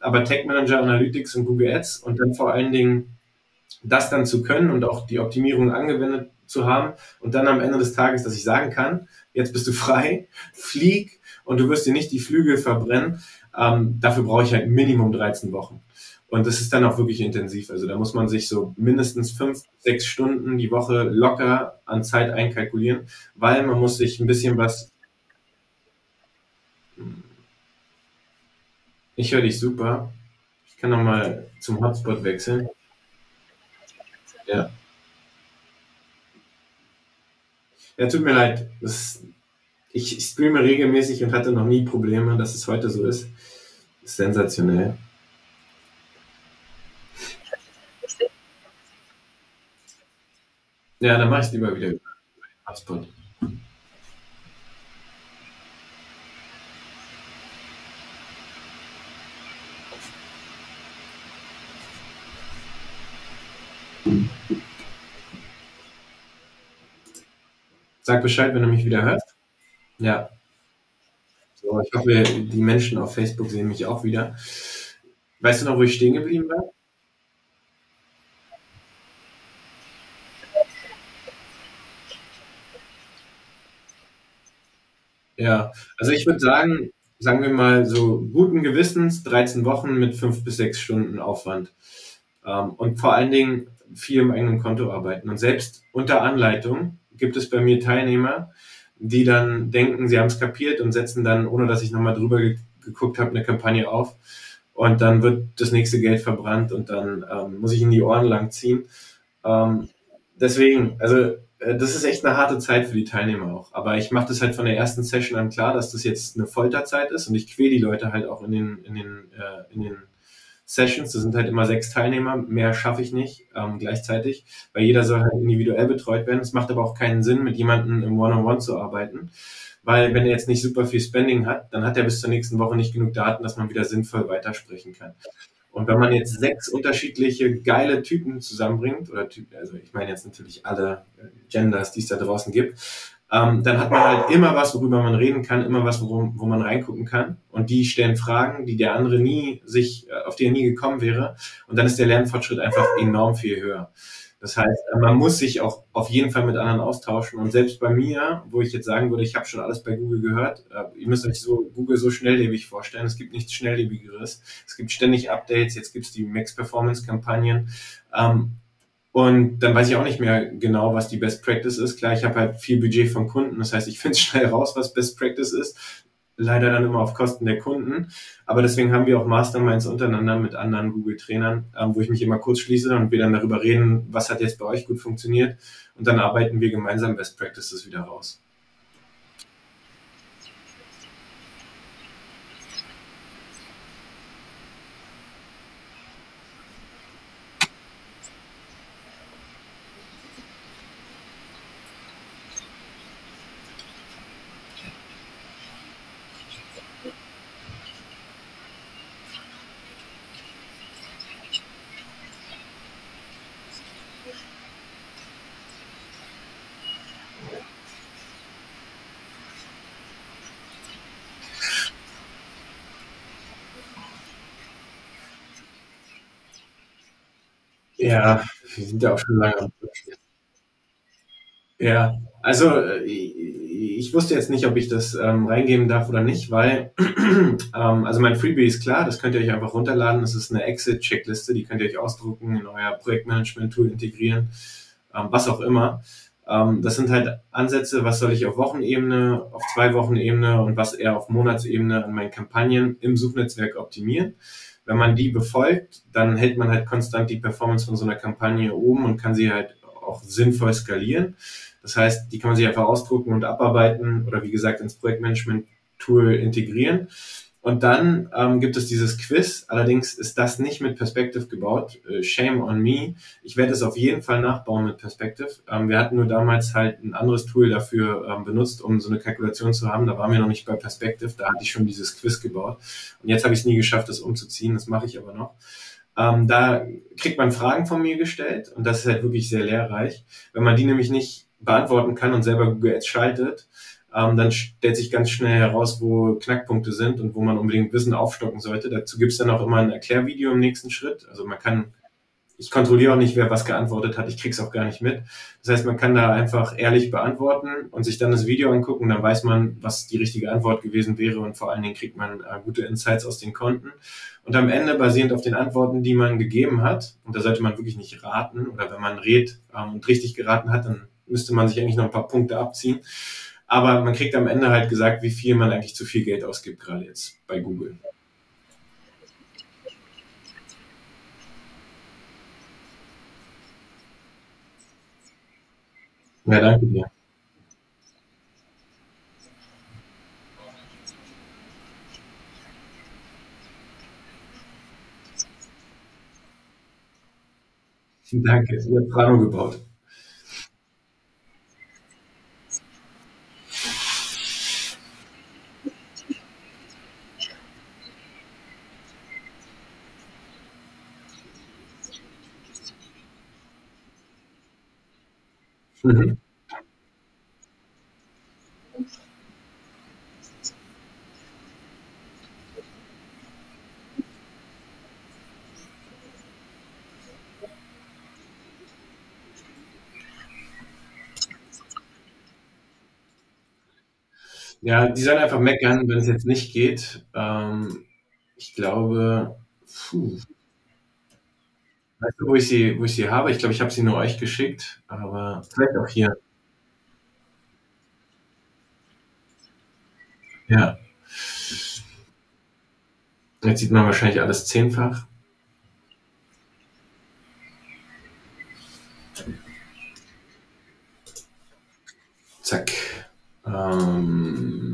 S1: Aber Tag Manager, Analytics und Google Ads und dann vor allen Dingen das dann zu können und auch die Optimierung angewendet zu haben und dann am Ende des Tages, dass ich sagen kann, jetzt bist du frei, flieg und du wirst dir nicht die Flügel verbrennen. Ähm, dafür brauche ich halt Minimum 13 Wochen. Und das ist dann auch wirklich intensiv. Also da muss man sich so mindestens fünf, sechs Stunden die Woche locker an Zeit einkalkulieren, weil man muss sich ein bisschen was. Ich höre dich super. Ich kann noch mal zum Hotspot wechseln. Ja. Ja, tut mir leid. Das, ich, streame regelmäßig und hatte noch nie Probleme, dass es heute so ist. sensationell. Ja, dann mache ich es lieber wieder über den Hotspot. Sag Bescheid, wenn du mich wieder hörst. Ja. So, ich hoffe, die Menschen auf Facebook sehen mich auch wieder. Weißt du noch, wo ich stehen geblieben war? Ja, also ich würde sagen, sagen wir mal so guten Gewissens 13 Wochen mit fünf bis sechs Stunden Aufwand. Ähm, und vor allen Dingen viel im eigenen Konto arbeiten. Und selbst unter Anleitung gibt es bei mir Teilnehmer, die dann denken, sie haben es kapiert und setzen dann, ohne dass ich nochmal drüber ge geguckt habe, eine Kampagne auf. Und dann wird das nächste Geld verbrannt und dann ähm, muss ich in die Ohren lang ziehen. Ähm, deswegen, also äh, das ist echt eine harte Zeit für die Teilnehmer auch. Aber ich mache das halt von der ersten Session an klar, dass das jetzt eine Folterzeit ist und ich quäle die Leute halt auch in den, in den, äh, in den Sessions. Das sind halt immer sechs Teilnehmer. Mehr schaffe ich nicht ähm, gleichzeitig, weil jeder soll halt individuell betreut werden. Es macht aber auch keinen Sinn, mit jemandem im One-on-One -on -One zu arbeiten, weil wenn er jetzt nicht super viel Spending hat, dann hat er bis zur nächsten Woche nicht genug Daten, dass man wieder sinnvoll weitersprechen kann. Und wenn man jetzt sechs unterschiedliche geile Typen zusammenbringt, oder Typen, also ich meine jetzt natürlich alle Genders, die es da draußen gibt, ähm, dann hat man halt immer was, worüber man reden kann, immer was, wo, wo man reingucken kann. Und die stellen Fragen, die der andere nie sich, äh, auf die er nie gekommen wäre. Und dann ist der Lernfortschritt einfach enorm viel höher. Das heißt, äh, man muss sich auch auf jeden Fall mit anderen austauschen. Und selbst bei mir, wo ich jetzt sagen würde, ich habe schon alles bei Google gehört, äh, ihr müsst euch so Google so schnelllebig vorstellen. Es gibt nichts Schnelllebigeres. Es gibt ständig Updates. Jetzt gibt es die Max Performance Kampagnen. Ähm, und dann weiß ich auch nicht mehr genau, was die Best Practice ist. Klar, ich habe halt viel Budget von Kunden. Das heißt, ich finde schnell raus, was Best Practice ist. Leider dann immer auf Kosten der Kunden. Aber deswegen haben wir auch Masterminds untereinander mit anderen Google-Trainern, ähm, wo ich mich immer kurz schließe und wir dann darüber reden, was hat jetzt bei euch gut funktioniert. Und dann arbeiten wir gemeinsam Best Practices wieder raus. Ja, wir sind ja auch schon lange am. Ja, also äh, ich wusste jetzt nicht, ob ich das ähm, reingeben darf oder nicht, weil ähm, also mein Freebie ist klar, das könnt ihr euch einfach runterladen. Das ist eine Exit-Checkliste, die könnt ihr euch ausdrucken, in euer Projektmanagement-Tool integrieren, ähm, was auch immer. Ähm, das sind halt Ansätze, was soll ich auf Wochenebene, auf zwei Wochenebene und was eher auf Monatsebene an meinen Kampagnen im Suchnetzwerk optimieren. Wenn man die befolgt, dann hält man halt konstant die Performance von so einer Kampagne oben und kann sie halt auch sinnvoll skalieren. Das heißt, die kann man sich einfach ausdrucken und abarbeiten oder wie gesagt ins Projektmanagement-Tool integrieren. Und dann ähm, gibt es dieses Quiz. Allerdings ist das nicht mit Perspective gebaut. Äh, shame on me. Ich werde es auf jeden Fall nachbauen mit Perspective. Ähm, wir hatten nur damals halt ein anderes Tool dafür ähm, benutzt, um so eine Kalkulation zu haben. Da waren wir noch nicht bei Perspective. Da hatte ich schon dieses Quiz gebaut. Und jetzt habe ich es nie geschafft, das umzuziehen. Das mache ich aber noch. Ähm, da kriegt man Fragen von mir gestellt und das ist halt wirklich sehr lehrreich. Wenn man die nämlich nicht beantworten kann und selber Google Ads schaltet, ähm, dann stellt sich ganz schnell heraus, wo Knackpunkte sind und wo man unbedingt Wissen aufstocken sollte. Dazu gibt es dann auch immer ein Erklärvideo im nächsten Schritt. Also man kann, ich kontrolliere auch nicht, wer was geantwortet hat, ich krieg's auch gar nicht mit. Das heißt, man kann da einfach ehrlich beantworten und sich dann das Video angucken, dann weiß man, was die richtige Antwort gewesen wäre und vor allen Dingen kriegt man äh, gute Insights aus den Konten. Und am Ende, basierend auf den Antworten, die man gegeben hat, und da sollte man wirklich nicht raten, oder wenn man redet ähm, und richtig geraten hat, dann müsste man sich eigentlich noch ein paar Punkte abziehen. Aber man kriegt am Ende halt gesagt, wie viel man eigentlich zu viel Geld ausgibt, gerade jetzt bei Google. Ja, danke dir. Danke, ihr habt Prano gebaut. Mhm. Ja, die sollen einfach meckern, wenn es jetzt nicht geht. Ähm, ich glaube, puh, weißt du, wo ich sie, wo ich sie habe? Ich glaube, ich habe sie nur euch geschickt, aber vielleicht auch hier. Ja, jetzt sieht man wahrscheinlich alles zehnfach. Zack. Ähm,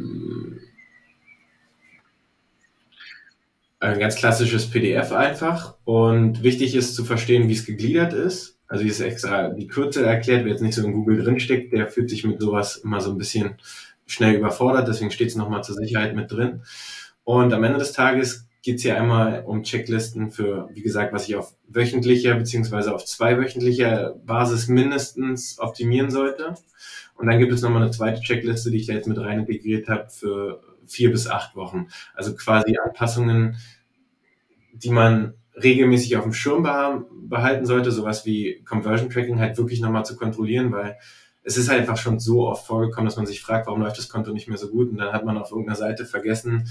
S1: ein ganz klassisches PDF einfach. Und wichtig ist zu verstehen, wie es gegliedert ist. Also hier ist extra die Kürze erklärt, wer jetzt nicht so in Google drinsteckt, der fühlt sich mit sowas immer so ein bisschen schnell überfordert. Deswegen steht es nochmal zur Sicherheit mit drin. Und am Ende des Tages geht es hier einmal um Checklisten für, wie gesagt, was ich auf wöchentlicher beziehungsweise auf zweiwöchentlicher Basis mindestens optimieren sollte. Und dann gibt es nochmal eine zweite Checkliste, die ich da jetzt mit rein integriert habe für vier bis acht Wochen. Also quasi Anpassungen, die man regelmäßig auf dem Schirm behalten sollte, sowas wie Conversion Tracking halt wirklich nochmal zu kontrollieren, weil es ist halt einfach schon so oft vorgekommen, dass man sich fragt, warum läuft das Konto nicht mehr so gut und dann hat man auf irgendeiner Seite vergessen,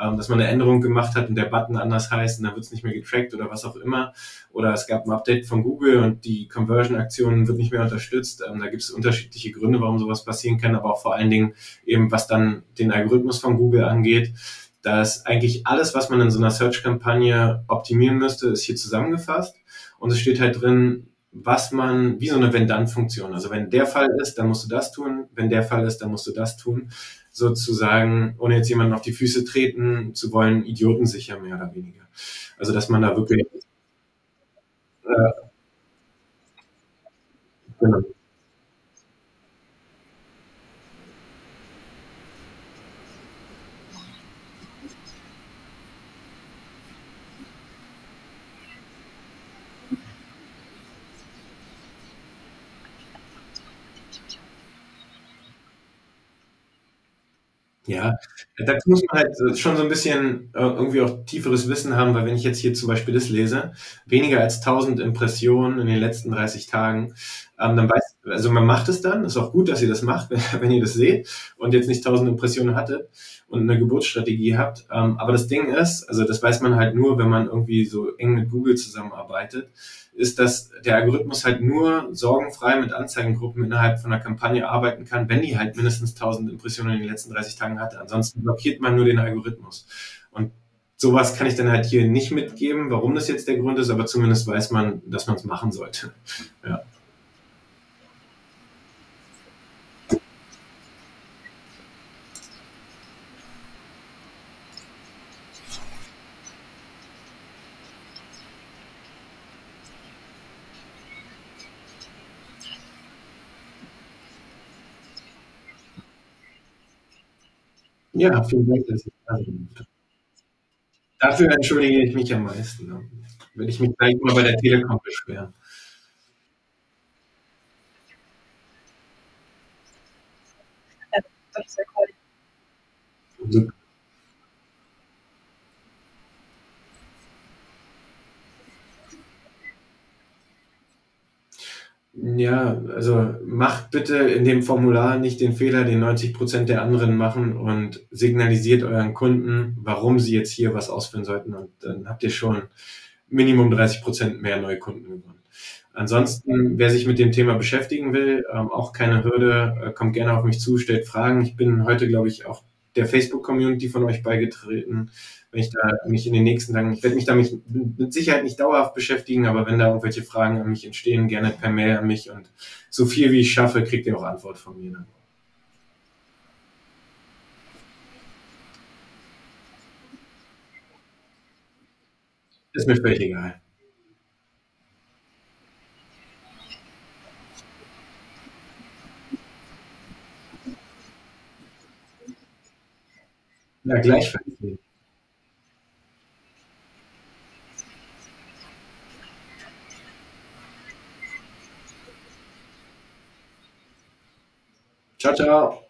S1: ähm, dass man eine Änderung gemacht hat und der Button anders heißt und dann wird es nicht mehr getrackt oder was auch immer. Oder es gab ein Update von Google und die Conversion-Aktion wird nicht mehr unterstützt. Ähm, da gibt es unterschiedliche Gründe, warum sowas passieren kann, aber auch vor allen Dingen eben, was dann den Algorithmus von Google angeht. Da ist eigentlich alles, was man in so einer Search-Kampagne optimieren müsste, ist hier zusammengefasst. Und es steht halt drin, was man, wie so eine Wenn-Dann-Funktion. Also wenn der Fall ist, dann musst du das tun. Wenn der Fall ist, dann musst du das tun sozusagen, ohne jetzt jemanden auf die Füße treten zu wollen, idiotensicher mehr oder weniger. Also dass man da wirklich äh, genau. Ja, dazu muss man halt schon so ein bisschen äh, irgendwie auch tieferes Wissen haben, weil wenn ich jetzt hier zum Beispiel das lese, weniger als 1000 Impressionen in den letzten 30 Tagen, ähm, dann weiß, also man macht es dann, ist auch gut, dass ihr das macht, wenn ihr das seht und jetzt nicht 1000 Impressionen hattet und eine Geburtsstrategie habt. Ähm, aber das Ding ist, also das weiß man halt nur, wenn man irgendwie so eng mit Google zusammenarbeitet, ist, dass der Algorithmus halt nur sorgenfrei mit Anzeigengruppen innerhalb von einer Kampagne arbeiten kann, wenn die halt mindestens 1000 Impressionen in den letzten 30 Tagen hatte. Ansonsten blockiert man nur den Algorithmus. Und sowas kann ich dann halt hier nicht mitgeben, warum das jetzt der Grund ist, aber zumindest weiß man, dass man es machen sollte. Ja. Ja, vielen Dank, dass ich da sein durfte. Dafür entschuldige ich mich am meisten. Ne? Will ich mich gleich mal bei der Telekom beschweren.
S2: Ja,
S1: ja also macht bitte in dem Formular nicht den Fehler, den 90 Prozent der anderen machen und signalisiert euren Kunden, warum sie jetzt hier was ausführen sollten und dann habt ihr schon Minimum 30 Prozent mehr neue Kunden gewonnen. Ansonsten, wer sich mit dem Thema beschäftigen will, ähm, auch keine Hürde, äh, kommt gerne auf mich zu, stellt Fragen. Ich bin heute, glaube ich, auch der Facebook-Community von euch beigetreten. Wenn ich da mich in den nächsten Tagen, ich werde mich da mich mit Sicherheit nicht dauerhaft beschäftigen, aber wenn da irgendwelche Fragen an mich entstehen, gerne per Mail an mich und so viel wie ich schaffe, kriegt ihr auch Antwort von mir. Dann. Ist mir völlig egal. Ja, gleichfalls. Ciao, ciao.